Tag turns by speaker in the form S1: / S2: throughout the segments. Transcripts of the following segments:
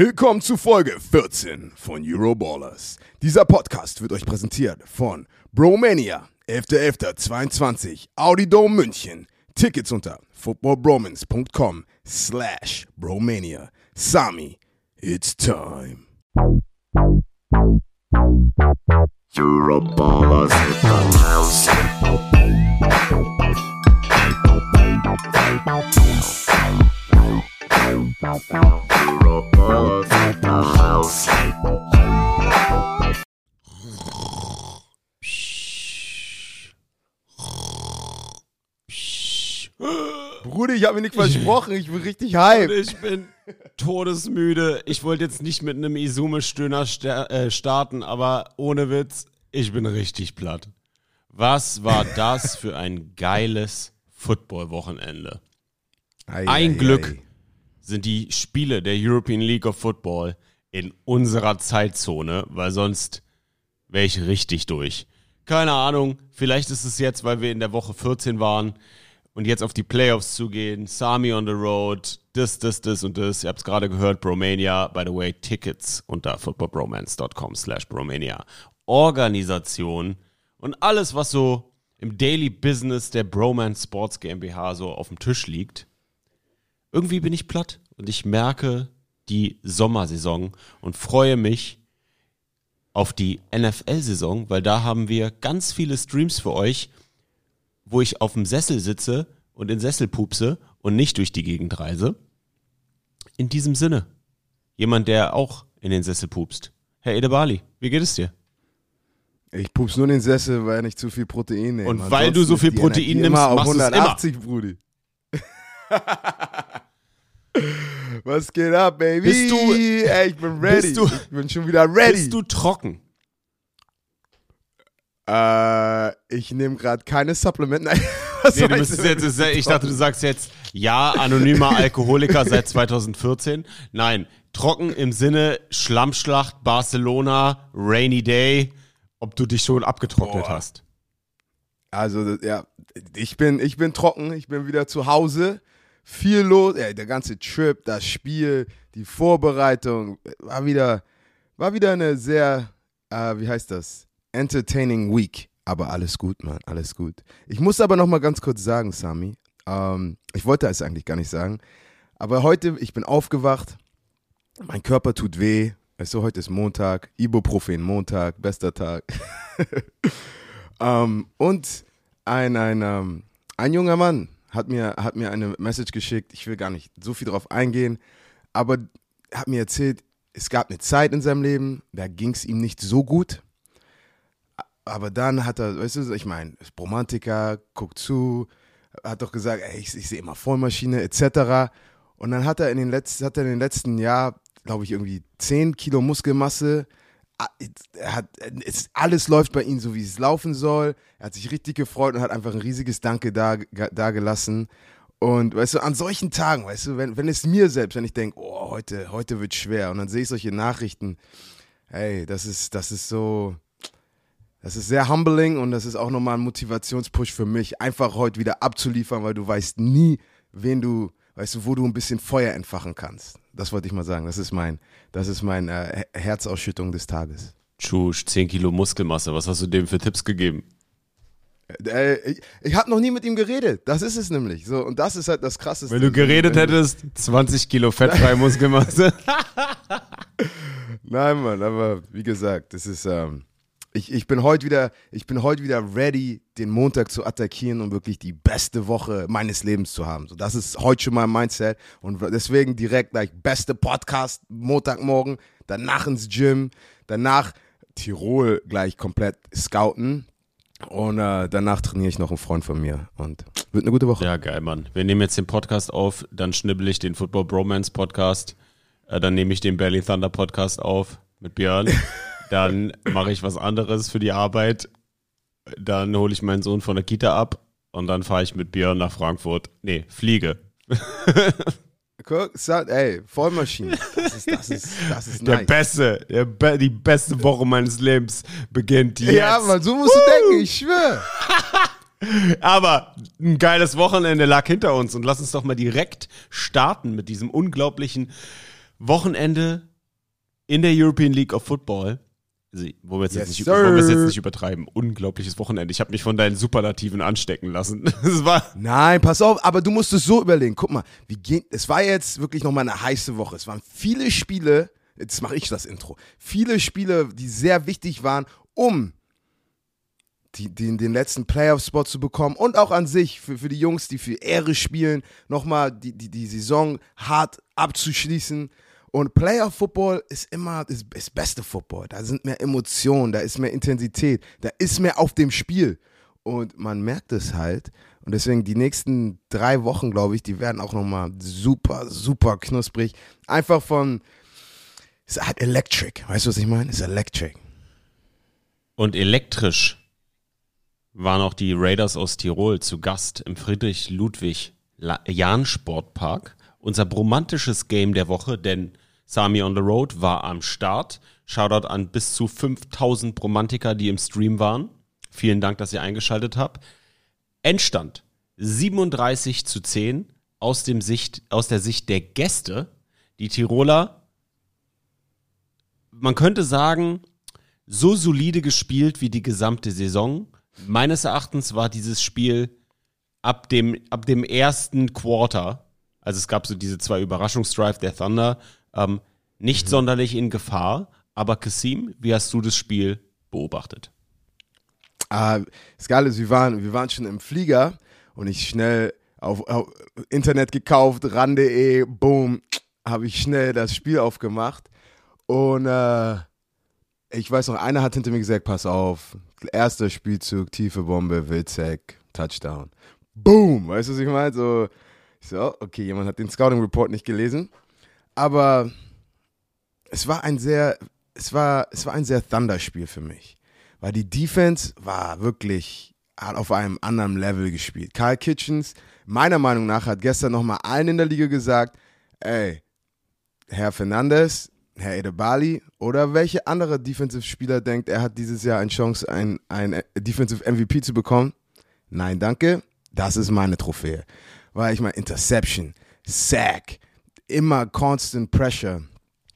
S1: Willkommen zu Folge 14 von Euroballers. Dieser Podcast wird euch präsentiert von Bromania, 11.11.22, Audi Dome München. Tickets unter footballbromance.com slash bromania. Sami, it's time.
S2: Euroballers in the house.
S1: Bruder, ich habe mir nicht versprochen, ich bin richtig hype.
S3: Ich bin todesmüde. Ich wollte jetzt nicht mit einem Izume-Stöhner äh, starten, aber ohne Witz, ich bin richtig platt. Was war das für ein geiles Football-Wochenende? Ein Glück sind die Spiele der European League of Football in unserer Zeitzone, weil sonst wäre ich richtig durch. Keine Ahnung, vielleicht ist es jetzt, weil wir in der Woche 14 waren und jetzt auf die Playoffs zugehen. Sami on the road, das, das, das und das. Ihr habt es gerade gehört, Bromania. By the way, Tickets unter footballbromance.com slash Bromania. Organisation und alles, was so im Daily Business der Bromance Sports GmbH so auf dem Tisch liegt. Irgendwie bin ich platt und ich merke die Sommersaison und freue mich auf die NFL-Saison, weil da haben wir ganz viele Streams für euch, wo ich auf dem Sessel sitze und in Sessel pupse und nicht durch die Gegend reise. In diesem Sinne, jemand, der auch in den Sessel pupst. Herr Edebali, wie geht es dir?
S1: Ich pups nur in den Sessel, weil ich nicht zu viel Protein nehme.
S3: Und weil du so
S1: Ansonsten
S3: viel Protein nimmst,
S1: immer auf
S3: machst du's
S1: 180, Brudi. Was geht ab, Baby?
S3: Bist du-
S1: Ey, ich bin ready.
S3: du-
S1: ich bin schon wieder ready.
S3: Bist du trocken?
S1: Äh, ich nehme gerade keine Supplement. Nein, was
S3: Nee, du müsstest jetzt, ich dachte, du sagst jetzt, ja, anonymer Alkoholiker seit 2014. Nein, trocken im Sinne Schlammschlacht, Barcelona, Rainy Day, ob du dich schon abgetrocknet
S1: Boah.
S3: hast.
S1: Also, ja, ich bin, ich bin trocken, ich bin wieder zu Hause. Viel los, ey, der ganze Trip, das Spiel, die Vorbereitung, war wieder, war wieder eine sehr, äh, wie heißt das? Entertaining Week. Aber alles gut, Mann, alles gut. Ich muss aber noch mal ganz kurz sagen, Sami, ähm, ich wollte es eigentlich gar nicht sagen, aber heute, ich bin aufgewacht, mein Körper tut weh, du, heute ist Montag, Ibuprofen Montag, bester Tag. Ähm, und ein, ein, ähm, ein junger Mann hat mir, hat mir eine Message geschickt. Ich will gar nicht so viel drauf eingehen, aber er hat mir erzählt, es gab eine Zeit in seinem Leben, da ging es ihm nicht so gut. Aber dann hat er, weißt du, ich meine, ist Romantiker, guckt zu, hat doch gesagt, ey, ich, ich sehe immer Vollmaschine, etc. Und dann hat er in den letzten, hat er in den letzten Jahr, glaube ich, irgendwie 10 Kilo Muskelmasse. Ah, Er hat, es, alles läuft bei ihm so, wie es laufen soll. Er hat sich richtig gefreut und hat einfach ein riesiges Danke da, da gelassen. Und weißt du, an solchen Tagen, weißt du, wenn, wenn es mir selbst, wenn ich denke, oh, heute, heute wird schwer, und dann sehe ich solche Nachrichten, hey, das ist, das ist so, das ist sehr humbling und das ist auch nochmal ein Motivationspush für mich, einfach heute wieder abzuliefern, weil du weißt nie, wen du, weißt du, wo du ein bisschen Feuer entfachen kannst. Das wollte ich mal sagen. Das ist mein, das ist mein äh, Herzausschüttung des Tages.
S3: Tschusch, 10 Kilo Muskelmasse, was hast du dem für Tipps gegeben?
S1: Äh, ich ich habe noch nie mit ihm geredet. Das ist es nämlich. So, und das ist halt das Krasseste.
S3: Wenn du geredet hättest, 20 Kilo fettfreie Muskelmasse.
S1: Nein, Mann, aber wie gesagt, das ist, ähm, ich, ich bin heute wieder, ich bin heute wieder ready, den Montag zu attackieren und wirklich die beste Woche meines Lebens zu haben. So, das ist heute schon mein Mindset und deswegen direkt like, beste Podcast Montagmorgen, danach ins Gym, danach Tirol gleich komplett scouten und äh, danach trainiere ich noch einen Freund von mir und wird eine gute Woche.
S3: Ja, geil, Mann. Wir nehmen jetzt den Podcast auf, dann schnibbel ich den Football Bromance Podcast, äh, dann nehme ich den Belly Thunder Podcast auf mit Björn, dann mache ich was anderes für die Arbeit, dann hole ich meinen Sohn von der Kita ab und dann fahre ich mit Björn nach Frankfurt. Nee, fliege.
S1: Guck, ey, Vollmaschine. Das ist, das ist, das ist
S3: Der
S1: nice.
S3: beste, der be die beste Woche meines Lebens beginnt jetzt.
S1: Ja, man, so musst du denken, ich schwöre.
S3: Aber ein geiles Wochenende lag hinter uns und lass uns doch mal direkt starten mit diesem unglaublichen Wochenende in der European League of Football. Also, wo wir es
S1: Yes,
S3: jetzt, nicht,
S1: sir.
S3: wollen wir es jetzt nicht übertreiben. Unglaubliches Wochenende. Ich habe mich von deinen Superlativen anstecken lassen. Das war
S1: Nein, pass auf, aber du musst es so überlegen. Guck mal, wie geht, es war jetzt wirklich nochmal eine heiße Woche. Es waren viele Spiele, jetzt mache ich das Intro, viele Spiele, die sehr wichtig waren, um die, den, den letzten Playoff-Spot zu bekommen und auch an sich für, für die Jungs, die für Ehre spielen, nochmal die, die, die Saison hart abzuschließen. Und Playoff-Football ist immer das, das beste Football. Da sind mehr Emotionen, da ist mehr Intensität, da ist mehr auf dem Spiel. Und man merkt es halt. Und deswegen die nächsten drei Wochen, glaube ich, die werden auch nochmal super, super knusprig. Einfach von, es ist halt electric. Weißt du, was ich meine? Es ist electric.
S3: Und elektrisch waren auch die Raiders aus Tirol zu Gast im Friedrich-Ludwig-Jahn-Sportpark. Unser bromantisches Game der Woche, denn Sami on the Road war am Start. Shoutout an bis zu 5000 Bromantiker, die im Stream waren. Vielen Dank, dass ihr eingeschaltet habt. Endstand 37 zu 10 aus, dem Sicht, aus der Sicht der Gäste. Die Tiroler, man könnte sagen, so solide gespielt wie die gesamte Saison. Meines Erachtens war dieses Spiel ab dem, ab dem ersten Quarter, also es gab so diese zwei Überraschungsdrive der Thunder, ähm, nicht sonderlich in Gefahr. Aber Kasim, wie hast du das Spiel beobachtet?
S1: Ah, ist, wir waren, wir waren schon im Flieger und ich schnell auf, auf Internet gekauft, ran.de, boom, habe ich schnell das Spiel aufgemacht. Und äh, ich weiß noch, einer hat hinter mir gesagt, pass auf, erster Spielzug, tiefe Bombe, Wilczek, Touchdown. Boom, weißt du, was ich meine? So, ich so, okay, jemand hat den Scouting Report nicht gelesen. Aber es war ein sehr, es war, es war ein sehr Thunder-Spiel für mich. Weil die Defense war wirklich hat auf einem anderen Level gespielt. Kyle Kitchens, meiner Meinung nach, hat gestern nochmal allen in der Liga gesagt, ey, Herr Fernandes, Herr Edebali oder welche andere Defensive-Spieler denkt, er hat dieses Jahr eine Chance, ein, ein Defensive MVP zu bekommen? Nein, danke. Das ist meine Trophäe. Weil ich meine, Interception, Sack, immer constant Pressure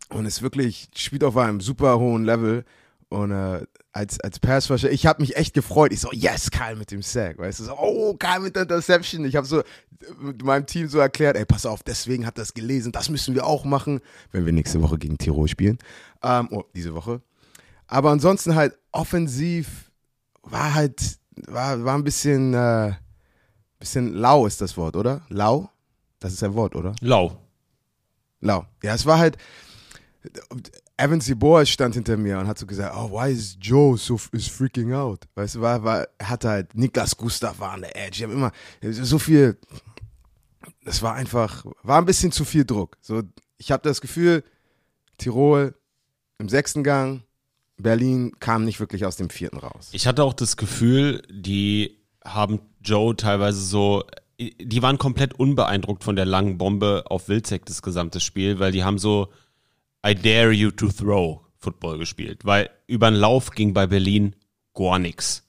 S1: und es wirklich spielt auf einem super hohen Level und äh, als, als Passrusher, ich habe mich echt gefreut. Ich so, yes, Kyle mit dem Sack. Weißt du, so, oh, Kyle mit der Interception. Ich habe so mit meinem Team so erklärt, ey, pass auf, deswegen hat das gelesen, das müssen wir auch machen, wenn wir nächste Woche gegen Tirol spielen. Ähm, oh, diese Woche. Aber ansonsten halt offensiv war halt, war, war ein bisschen, äh, bisschen lau ist das Wort, oder? Lau? Das ist ein Wort, oder?
S3: Lau.
S1: Lau. Ja, es war halt. Evan Sibor stand hinter mir und hat so gesagt, oh, why is Joe so is freaking out? Weißt du, war, war, er hatte halt Niklas Gustav war an der Edge. Die haben immer so viel. Das war einfach, war ein bisschen zu viel Druck. So, ich habe das Gefühl, Tirol im sechsten Gang, Berlin kam nicht wirklich aus dem vierten raus.
S3: Ich hatte auch das Gefühl, die haben Joe teilweise so, die waren komplett unbeeindruckt von der langen Bombe auf Wilczek das gesamte Spiel, weil die haben so I dare you to throw Football gespielt, weil über den Lauf ging bei Berlin gar nichts.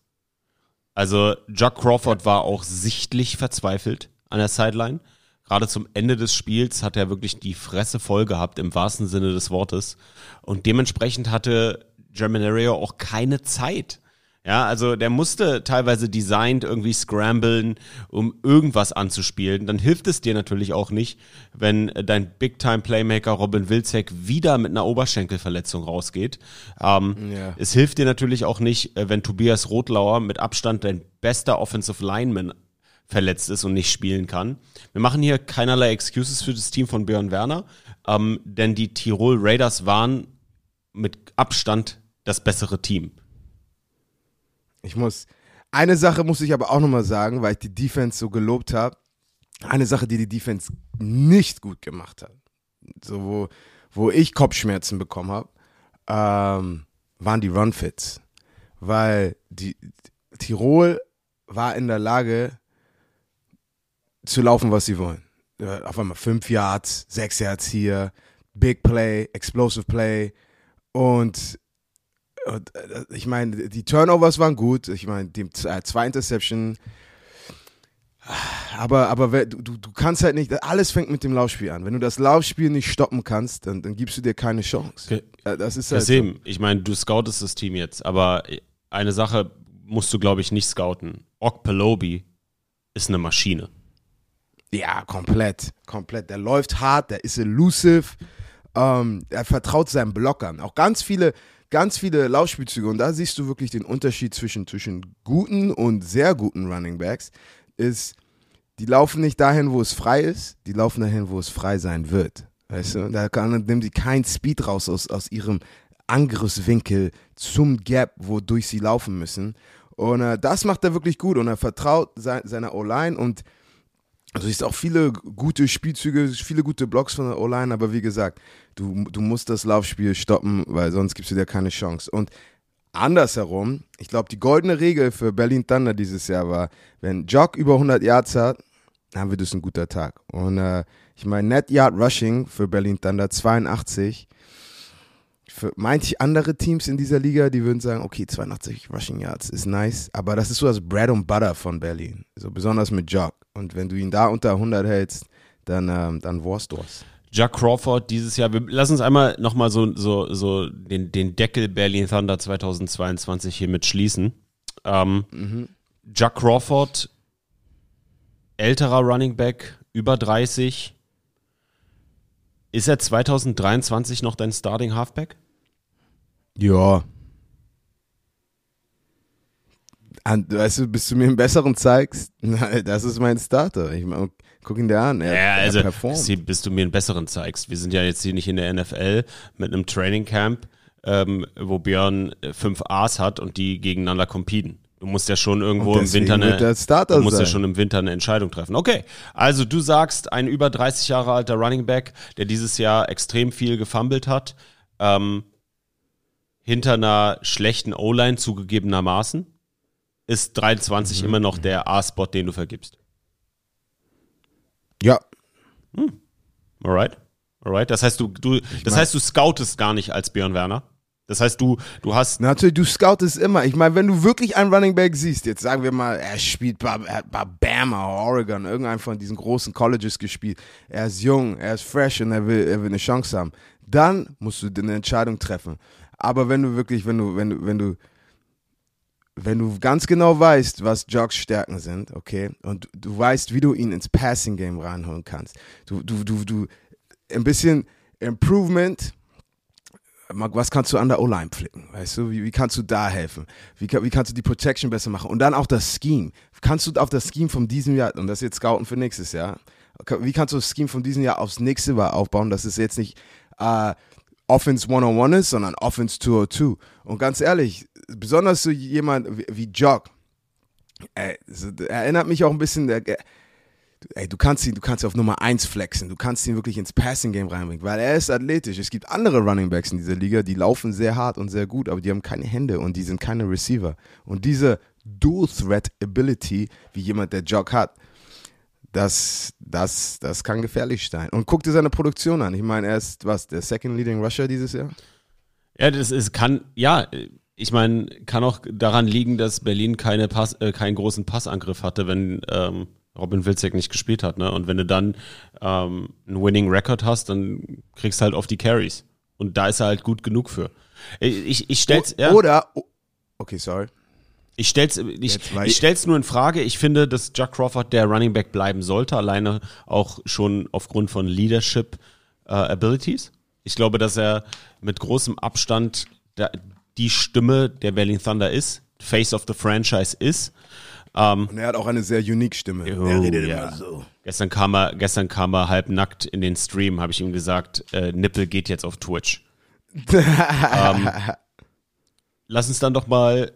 S3: Also Jack Crawford war auch sichtlich verzweifelt an der Sideline. Gerade zum Ende des Spiels hat er wirklich die Fresse voll gehabt, im wahrsten Sinne des Wortes. Und dementsprechend hatte Germanario auch keine Zeit. Ja, also der musste teilweise designt irgendwie scramblen, um irgendwas anzuspielen. Dann hilft es dir natürlich auch nicht, wenn dein Big-Time-Playmaker Robin Wilczek wieder mit einer Oberschenkelverletzung rausgeht. Ähm,
S1: Ja.
S3: Es hilft dir natürlich auch nicht, äh, wenn Tobias Rotlauer mit Abstand dein bester Offensive Lineman verletzt ist und nicht spielen kann. Wir machen hier keinerlei Excuses für das Team von Björn Werner, ähm, denn die Tirol Raiders waren mit Abstand das bessere Team.
S1: Ich muss, eine Sache muss ich aber auch nochmal sagen, weil ich die Defense so gelobt habe. Eine Sache, die die Defense nicht gut gemacht hat, so wo, wo ich Kopfschmerzen bekommen habe, ähm, waren die Runfits. Weil die Tirol war in der Lage zu laufen, was sie wollen. Ja, Auf einmal fünf Yards, sechs Yards hier, Big Play, Explosive Play und und, äh, ich meine, die Turnovers waren gut. Ich meine, die äh, zwei Interception Aber, aber du, du, kannst halt nicht, alles fängt mit dem Laufspiel an. Wenn du das Laufspiel nicht stoppen kannst, dann, dann gibst du dir keine Chance.
S3: Okay.
S1: Ja, Das ist halt so.
S3: Deswegen, ich meine, du scoutest das Team jetzt, aber eine Sache musst du, glaube ich, nicht scouten. Ok Pelobi ist eine Maschine.
S1: Ja, komplett. Komplett. Der läuft hart, der ist elusive. Ähm, er vertraut seinen Blockern. Auch ganz viele, ganz viele Laufspielzüge. Und da siehst du wirklich den Unterschied zwischen, zwischen guten und sehr guten Running Backs. Ist, die laufen nicht dahin, wo es frei ist, die laufen dahin, wo es frei sein wird. Weißt du? Da kann, nehmen sie keinen Speed raus aus, aus ihrem Angriffswinkel zum Gap, wodurch sie laufen müssen. Und äh, das macht er wirklich gut und er vertraut sein, seiner O-Line und du siehst auch viele gute Spielzüge, viele gute Blocks von der O-Line, aber wie gesagt, du, du musst das Laufspiel stoppen, weil sonst gibst du dir keine Chance. Und andersherum, ich glaube, die goldene Regel für Berlin Thunder dieses Jahr war, wenn Jock über 100 Yards hat, dann wird es ein guter Tag. Und äh, ich meine, Net Yard Rushing für Berlin Thunder 82. Für manche andere Teams in dieser Liga, die würden sagen, okay, 82 Rushing Yards ist nice, aber das ist so das Bread and Butter von Berlin. So besonders mit Jock. Und wenn du ihn da unter 100 hältst, dann, ähm, dann warst du es.
S3: Jack Crawford dieses Jahr, wir lass uns einmal nochmal so, so, so den, den Deckel Berlin Thunder 2022 hiermit schließen. Ähm, Jack Crawford, älterer Running Back, über 30. Ist er 2023 noch dein Starting Halfback?
S1: Ja. Weißt du, bis du mir einen besseren zeigst, das ist mein Starter. Ich mein, guck ihn dir an. Er,
S3: Ja, also,
S1: er performt.
S3: bis, du mir einen besseren zeigst. Wir sind ja jetzt hier nicht in der NFL mit einem Training Camp, ähm, wo Björn äh, fünf A's hat und die gegeneinander competen. Du musst ja schon irgendwo im Winter eine,
S1: Starter
S3: du musst ja
S1: sein.
S3: schon im Winter eine Entscheidung treffen. Okay, also du sagst, ein über 30 Jahre alter Running Back, der dieses Jahr extrem viel gefummelt hat, ähm, hinter einer schlechten O-Line zugegebenermaßen, ist 23
S1: Mhm.
S3: immer noch der A-Spot, den du vergibst.
S1: Ja,
S3: Alright. Alright. Das heißt, du, du, das
S1: mein-
S3: heißt, du scoutest gar nicht als Björn Werner. Das heißt, du, du hast,
S1: Natürlich, du scoutest immer. Ich meine, wenn du wirklich einen Running Back siehst, jetzt sagen wir mal, er spielt bei, bei Bama, Oregon, irgendein von diesen großen Colleges gespielt. Er ist jung, er ist fresh und er will, er will eine Chance haben. Dann musst du eine Entscheidung treffen. Aber wenn du wirklich, wenn du, wenn du, wenn du, wenn du ganz genau weißt, was Jocks Stärken sind, okay, und du, weißt, wie du ihn ins Passing Game reinholen kannst, du, du, du, du, ein bisschen Improvement, was kannst du an der O-Line pflücken? Weißt du, wie, wie kannst du da helfen? Wie, wie kannst du die Protection besser machen? Und dann auch das Scheme. Kannst du auf das Scheme von diesem Jahr, und das jetzt scouten für nächstes Jahr, wie kannst du das Scheme von diesem Jahr aufs nächste Jahr aufbauen, dass es jetzt nicht äh, Offense 101 ist, sondern Offense 202. Und ganz ehrlich, besonders so jemand wie, wie Jock, ey, erinnert mich auch ein bisschen, der, ey, du kannst ihn, du kannst ihn auf Nummer 1 flexen, du kannst ihn wirklich ins Passing Game reinbringen, weil er ist athletisch. Es gibt andere Running Backs in dieser Liga, die laufen sehr hart und sehr gut, aber die haben keine Hände und die sind keine Receiver. Und diese Dual Threat Ability, wie jemand der Jog hat, das, das, das kann gefährlich sein. Und guck dir seine Produktion an. Ich meine, er ist was, der Second Leading Rusher dieses Jahr?
S3: ja, das ist, kann, ja, ich meine, kann auch daran liegen, dass Berlin keine Pass, äh, keinen großen Passangriff hatte, wenn ähm, Robin Wilczek nicht gespielt hat, ne? Und wenn du dann ähm, einen Winning Record hast, dann kriegst du halt auf die Carries. Und da ist er halt gut genug für. Ich, ich stell's, ja.
S1: Oder, okay, sorry.
S3: Ich stell's, ich, ich stell's nur in Frage. Ich finde, dass Jack Crawford der Running Back bleiben sollte, alleine auch schon aufgrund von Leadership äh, Abilities. Ich glaube, dass er mit großem Abstand der, die Stimme der Berlin Thunder ist, Face of the Franchise ist. Ähm,
S1: Und er hat auch eine sehr unique Stimme.
S3: Oh,
S1: er redet
S3: ja.
S1: immer so.
S3: Gestern kam er, gestern kam er halb nackt in den Stream, habe ich ihm gesagt, äh, Nippel geht jetzt auf Twitch. ähm, lass uns dann doch mal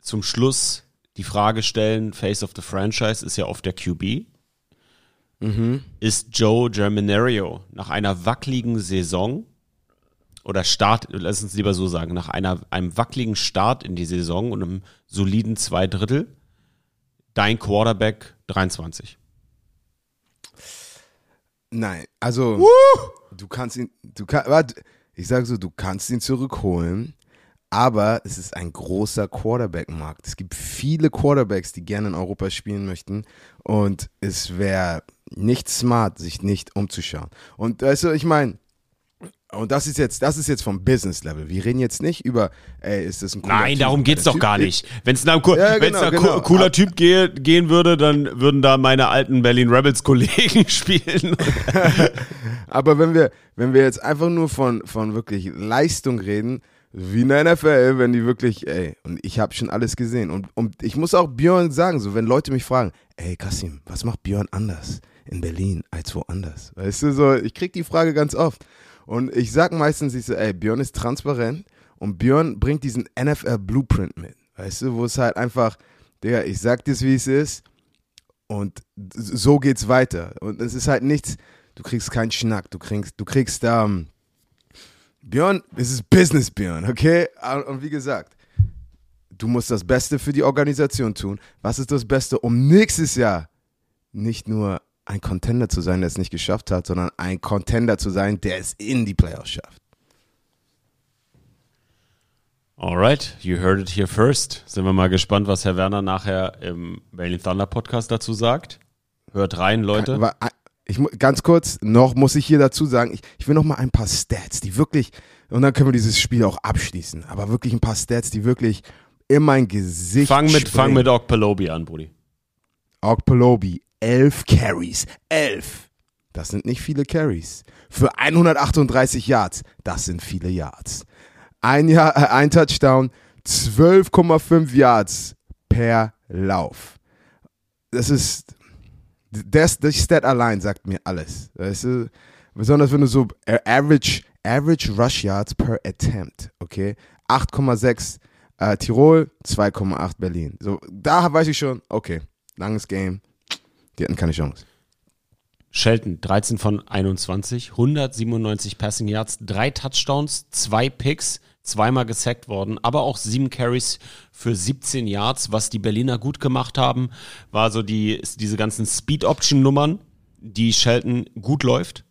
S3: zum Schluss die Frage stellen, Face of the Franchise ist ja oft der QB. Ist Joe Germinario nach einer wackeligen Saison oder Start, lass uns lieber so sagen, nach einer, einem wackeligen Start in die Saison und einem soliden zwei Drittel dein Quarterback 23?
S1: Nein, also du kannst ihn, du kann, warte, ich sage so, du kannst ihn zurückholen, Aber es ist ein großer Quarterback-Markt. Es gibt viele Quarterbacks, die gerne in Europa spielen möchten. Und es wäre nicht smart, sich nicht umzuschauen. Und weißt du, ich meine, und das ist jetzt, das ist jetzt vom Business Level. Wir reden jetzt nicht über, ey, ist das ein cooler
S3: Nein,
S1: Typ?
S3: darum geht's doch gar
S1: Typ-
S3: nicht. Wenn es ein, co
S1: Ja, genau,
S3: ein co-
S1: genau.
S3: cooler Typ gehe, gehen würde, dann würden da meine alten Berlin Rebels Kollegen spielen.
S1: Aber wenn wir, wenn wir jetzt einfach nur von, von wirklich Leistung reden, wie in der NFL, wenn die wirklich, ey, und ich habe schon alles gesehen. Und, und ich muss auch Björn sagen, so wenn Leute mich fragen, ey Kassim, was macht Björn anders in Berlin als woanders? Weißt du, so, ich krieg die Frage ganz oft. Und ich sag meistens, ich so, ey, Björn ist transparent und Björn bringt diesen NFL Blueprint mit. Weißt du, wo es halt einfach, Digga, ich sag dir's, wie es ist. Und so geht's weiter. Und es ist halt nichts, du kriegst keinen Schnack, du kriegst, du kriegst, ähm, Björn, es ist Business, Björn, okay? Und wie gesagt, du musst das Beste für die Organisation tun. Was ist das Beste, um nächstes Jahr nicht nur ein Contender zu sein, der es nicht geschafft hat, sondern ein Contender zu sein, der es in die Playoffs schafft?
S3: Alright, you heard it here first. Sind wir mal gespannt, was Herr Werner nachher im Berlin Thunder Podcast dazu sagt. Hört rein, Leute.
S1: Äh, ich, ganz kurz, noch muss ich hier dazu sagen, ich, ich will noch mal ein paar Stats, die wirklich, und dann können wir dieses Spiel auch abschließen, aber wirklich ein paar Stats, die wirklich in mein Gesicht
S3: Fang mit, fang
S1: springen.
S3: mit Okpelobi an, Brudi.
S1: Ogpelobi, 11 Carries. 11. Das sind nicht viele Carries. Für 138 Yards, das sind viele Yards. Ein, Jahr, äh, ein Touchdown, 12,5 Yards per Lauf. Das ist, das, das Stat allein sagt mir alles. Weißt du? Besonders wenn du so äh, Average, Average Rush Yards per Attempt, okay? 8,6 äh, Tirol, 2,8 Berlin. So, da weiß ich schon, okay, langes Game. Die hatten keine Chance.
S3: Shelton, 13 von 21, 197 Passing Yards, drei Touchdowns, zwei Picks, zweimal gesackt worden, aber auch sieben Carries für 17 Yards. Was die Berliner gut gemacht haben, war so die, diese ganzen Speed-Option-Nummern, die Shelton gut läuft,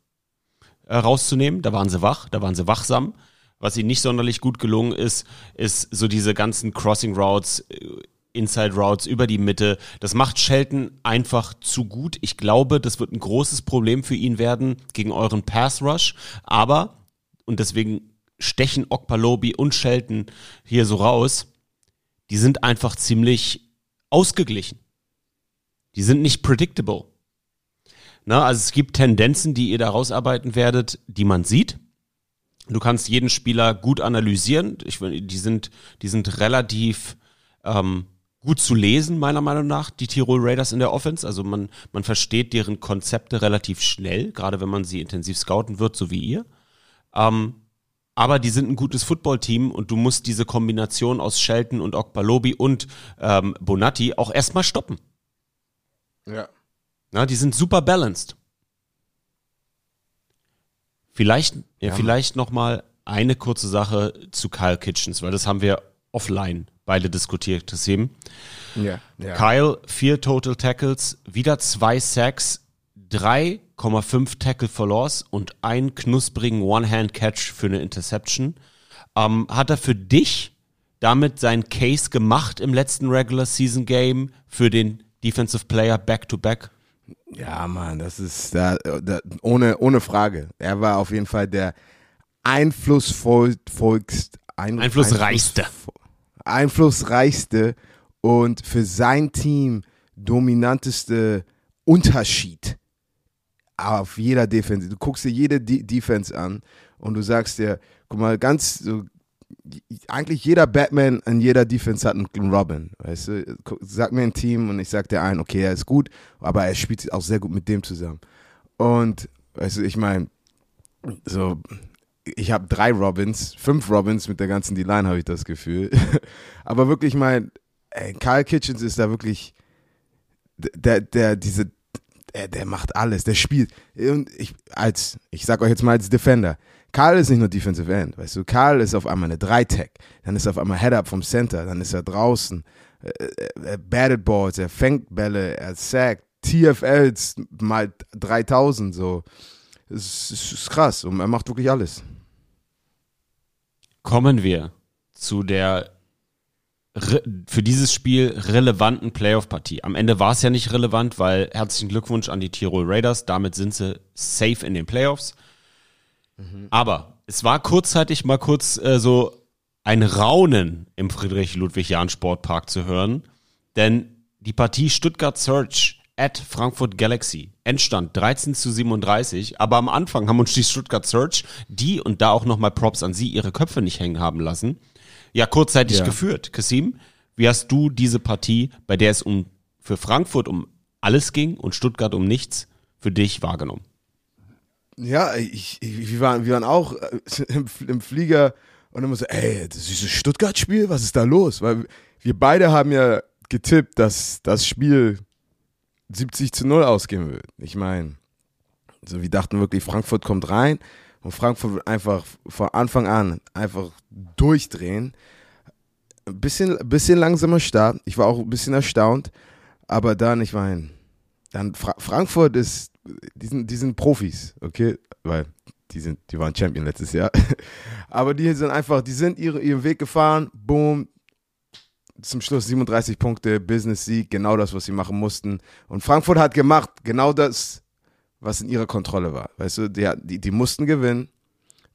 S3: äh, rauszunehmen. Da waren sie wach, da waren sie wachsam. Was ihnen nicht sonderlich gut gelungen ist, ist so diese ganzen Crossing Routes, äh, Inside Routes über die Mitte. Das macht Shelton einfach zu gut. Ich glaube, das wird ein großes Problem für ihn werden gegen euren Pass Rush. Aber, und deswegen stechen Okpalobi und Shelton hier so raus, die sind einfach ziemlich ausgeglichen. Die sind nicht predictable. Na, also es gibt Tendenzen, die ihr da rausarbeiten werdet, die man sieht. Du kannst jeden Spieler gut analysieren. Ich, die sind, die sind relativ ähm, gut zu lesen, meiner Meinung nach, die Tirol Raiders in der Offense. Also man, man versteht deren Konzepte relativ schnell, gerade wenn man sie intensiv scouten wird, so wie ihr. Ähm, aber die sind ein gutes Footballteam und du musst diese Kombination aus Shelton und Okpalobi und ähm, Bonatti auch erstmal stoppen.
S1: Ja.
S3: Na, die sind super balanced. Vielleicht, ja,
S1: Ja,
S3: vielleicht noch mal eine kurze Sache zu Kyle Kitchens, weil das haben wir offline beide diskutiert, das eben.
S1: Ja. ja.
S3: Kyle, vier Total Tackles, wieder zwei Sacks, 3,5 Tackle for Loss und einen knusprigen One-Hand-Catch für eine Interception. Ähm, hat er für dich damit seinen Case gemacht im letzten Regular Season Game für den Defensive Player Back-to-Back?
S1: Ja, Mann, das ist da, da, ohne, ohne Frage. Er war auf jeden Fall der einflussvollst, ein,
S3: Einflussreichste.
S1: Einfluss- einflussreichste und für sein Team dominanteste Unterschied auf jeder Defense. Du guckst dir jede De Defense an und du sagst dir, guck mal, ganz so, eigentlich jeder Batman in jeder Defense hat einen Robin. Weißt du, sag mir ein Team und ich sag dir ein, okay, er ist gut, aber er spielt auch sehr gut mit dem zusammen. Und weißt du, ich meine, so, ich habe drei Robins, fünf Robins mit der ganzen D-Line, habe ich das Gefühl. aber wirklich, mein, ey, Kyle Kitchens ist da wirklich, der, der, diese, der, der macht alles, der spielt. Und ich, als, ich sag euch jetzt mal als Defender, Karl ist nicht nur Defensive End, weißt du, Karl ist auf einmal eine Dreitech, dann ist er auf einmal Head-Up vom Center, dann ist er draußen, äh, er batted Balls, er fängt Bälle, er sackt, TFLs mal 3000, so. Es ist, ist krass und er macht wirklich alles.
S3: Kommen wir zu der für dieses Spiel relevanten Playoff-Partie. Am Ende war es ja nicht relevant, weil herzlichen Glückwunsch an die Tirol Raiders. Damit sind sie safe in den Playoffs. Aber es war kurzzeitig mal kurz äh, so ein Raunen im Friedrich-Ludwig-Jahn-Sportpark zu hören, denn die Partie Stuttgart Search at Frankfurt Galaxy entstand 13 zu 37, aber am Anfang haben uns die Stuttgart Search, die und da auch nochmal Props an sie, ihre Köpfe nicht hängen haben lassen, ja kurzzeitig
S1: Ja.
S3: geführt. Kasim, wie hast du diese Partie, bei der es um für Frankfurt um alles ging und Stuttgart um nichts, für dich wahrgenommen?
S1: Ja, ich, ich, wir, waren, wir waren auch äh, im, im Flieger und immer so, ey, das ist dieses Stuttgart-Spiel, was ist da los? Weil wir beide haben ja getippt, dass das Spiel 70 zu 0 ausgehen wird. Ich meine, so wir dachten wirklich, Frankfurt kommt rein und Frankfurt einfach von Anfang an einfach durchdrehen. Ein bisschen, bisschen langsamer Start. Ich war auch ein bisschen erstaunt. Aber dann, ich meine, dann Fra Frankfurt ist, die sind, die sind Profis, okay? Weil die sind, die waren Champion letztes Jahr. Aber die sind einfach, die sind ihre, ihren Weg gefahren, boom, zum Schluss 37 Punkte, Business-Sieg, genau das, was sie machen mussten. Und Frankfurt hat gemacht, genau das, was in ihrer Kontrolle war. Weißt du, die, die, die mussten gewinnen.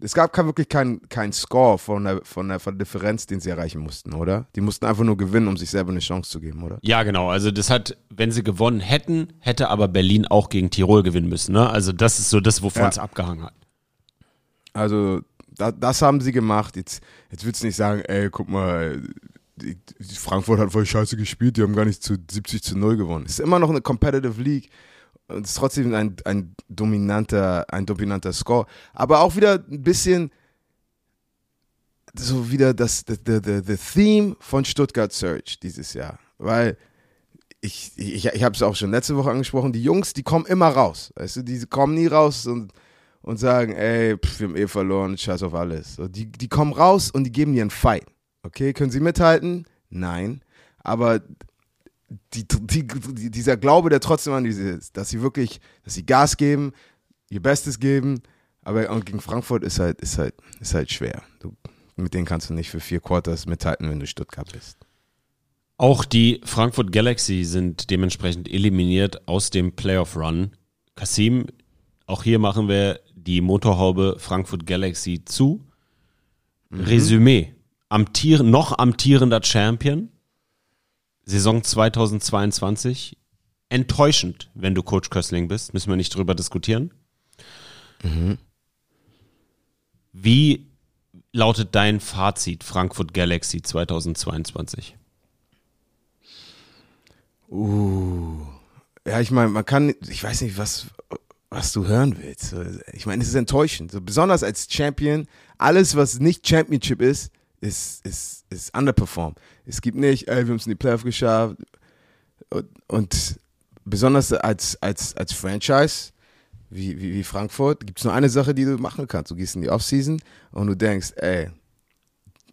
S1: Es gab wirklich keinen kein Score von der, von, der, von der Differenz, den sie erreichen mussten, oder? Die mussten einfach nur gewinnen, um sich selber eine Chance zu geben, oder?
S3: Ja, genau. Also das hat, wenn sie gewonnen hätten, hätte aber Berlin auch gegen Tirol gewinnen müssen. Ne? Also das ist so das, wovon
S1: Ja.
S3: es abgehangen hat.
S1: Also, da, das haben sie gemacht. Jetzt, jetzt willst du nicht sagen, ey, guck mal, die, die Frankfurt hat voll scheiße gespielt, die haben gar nicht zu 70 zu 0 gewonnen. Es ist immer noch eine Competitive League. Es ist trotzdem ein, ein dominanter, ein dominanter Score. Aber auch wieder ein bisschen so wieder das the, the, the, the Theme von Stuttgart Search dieses Jahr. Weil ich, ich, ich habe es auch schon letzte Woche angesprochen, die Jungs, die kommen immer raus. Weißt du, die kommen nie raus und, und sagen, ey, pff, wir haben eh verloren, scheiß auf alles. So, die, die kommen raus und die geben dir einen Fight. Okay, können sie mithalten? Nein. Aber die, die, die, dieser Glaube, der trotzdem an diese ist, dass sie wirklich, dass sie Gas geben, ihr Bestes geben, aber gegen Frankfurt ist halt, ist halt, ist halt schwer. Du, mit denen kannst du nicht für vier Quarters mithalten, wenn du Stuttgart bist.
S3: Auch die Frankfurt Galaxy sind dementsprechend eliminiert aus dem Playoff-Run. Kasim, auch hier machen wir die Motorhaube Frankfurt Galaxy zu. Resümee. Amtier, noch amtierender Champion. Saison 2022. Enttäuschend, wenn du Coach Kössling bist. Müssen wir nicht drüber diskutieren. Wie lautet dein Fazit Frankfurt Galaxy 2022?
S1: Uh. Ja, ich meine, man kann, ich weiß nicht, was, was du hören willst. Ich meine, es ist enttäuschend. So, besonders als Champion, alles, was nicht Championship ist, ist, ist, ist underperformed. Es gibt nicht, ey, wir haben es in die Playoff geschafft. Und, und besonders als, als, als Franchise, wie, wie, wie Frankfurt, gibt es nur eine Sache, die du machen kannst. Du gehst in die Offseason und du denkst, ey,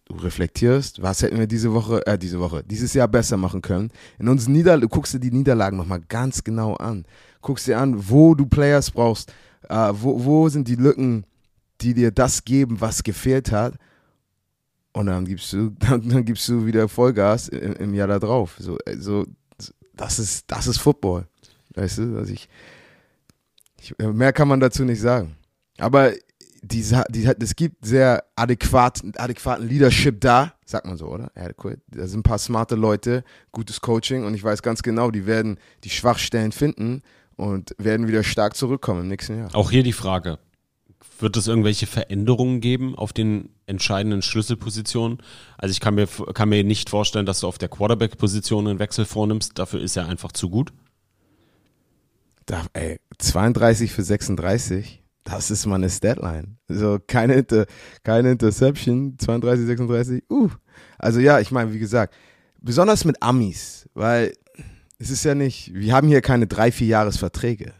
S1: du reflektierst, was hätten wir diese Woche, äh, diese Woche, dieses Jahr besser machen können. In unseren Niederlagen, guckst du die Niederlagen nochmal ganz genau an. Guckst dir an, wo du Players brauchst, äh, wo, wo sind die Lücken, die dir das geben, was gefehlt hat. Und dann gibst du, dann, dann gibst du wieder Vollgas im, im Jahr da drauf. So, äh, so, das ist, das ist Football. Weißt du, also ich, ich, mehr kann man dazu nicht sagen. Aber die, die, es gibt sehr adäquat, adäquaten Leadership da, sagt man so, oder? Adequate. Da sind ein paar smarte Leute, gutes Coaching und ich weiß ganz genau, die werden die Schwachstellen finden und werden wieder stark zurückkommen im nächsten Jahr.
S3: Auch hier die Frage. Wird es irgendwelche Veränderungen geben auf den entscheidenden Schlüsselpositionen? Also ich kann mir, kann mir nicht vorstellen, dass du auf der Quarterback-Position einen Wechsel vornimmst. Dafür ist er einfach zu gut.
S1: Da, ey, 32 für 36, das ist meine Deadline. So keine, Inter, keine Interception, 32, 36, uh. Also ja, ich meine, wie gesagt, besonders mit Amis, weil es ist ja nicht, wir haben hier keine drei, vier Jahresverträge.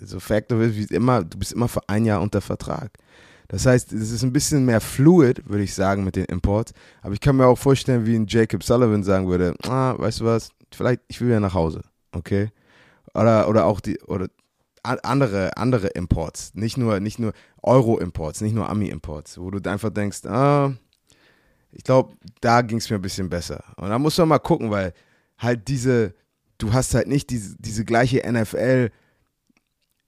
S1: So Fact of it, wie immer, du bist immer für ein Jahr unter Vertrag. Das heißt, es ist ein bisschen mehr fluid, würde ich sagen, mit den Imports. Aber ich kann mir auch vorstellen, wie ein Jacob Sullivan sagen würde, ah, weißt du was, vielleicht, ich will ja nach Hause, okay? Oder, oder auch die, oder andere, andere Imports, nicht nur, nicht nur Euro-Imports, nicht nur Ami-Imports, wo du einfach denkst, ah, ich glaube, da ging es mir ein bisschen besser. Und da muss man mal gucken, weil halt diese, du hast halt nicht diese, diese gleiche NFL-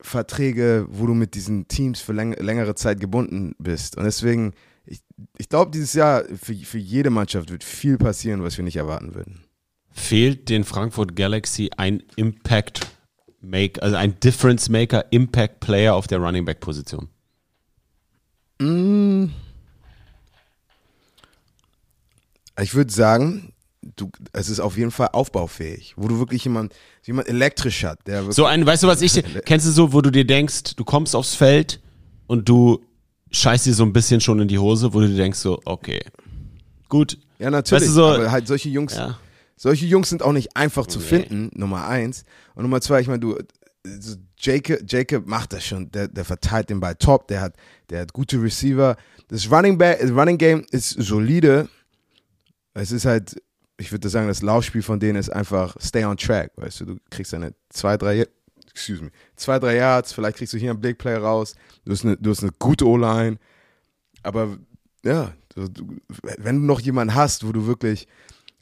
S1: Verträge, wo du mit diesen Teams für läng längere Zeit gebunden bist. Und deswegen, ich, ich glaube, dieses Jahr für, für jede Mannschaft wird viel passieren, was wir nicht erwarten würden.
S3: Fehlt den Frankfurt Galaxy ein Impact Maker, also ein Difference Maker, Impact Player auf der Running Back Position?
S1: Mm. Ich würde sagen, du, es ist auf jeden Fall aufbaufähig, wo du wirklich jemand, jemand elektrisch hat, der
S3: So ein, weißt du was ich, kennst du so, wo du dir denkst, du kommst aufs Feld und du scheißt dir so ein bisschen schon in die Hose, wo du dir denkst so, okay, gut.
S1: Ja, natürlich.
S3: Weißt du, so-
S1: aber halt solche Jungs,
S3: Ja.
S1: solche Jungs sind auch nicht einfach zu
S3: Nee.
S1: finden, Nummer eins. Und Nummer zwei, ich meine, du, Jacob, Jacob macht das schon, der, der verteilt den Ball top, der hat, der hat gute Receiver. Das Running Back, das Running Game ist solide. Es ist halt, ich würde sagen, das Laufspiel von denen ist einfach stay on track, weißt du, du kriegst eine zwei, drei, excuse me, zwei, drei Yards, vielleicht kriegst du hier einen Big Play raus, du hast eine, du hast eine gute O-Line, aber ja, du, wenn du noch jemanden hast, wo du wirklich,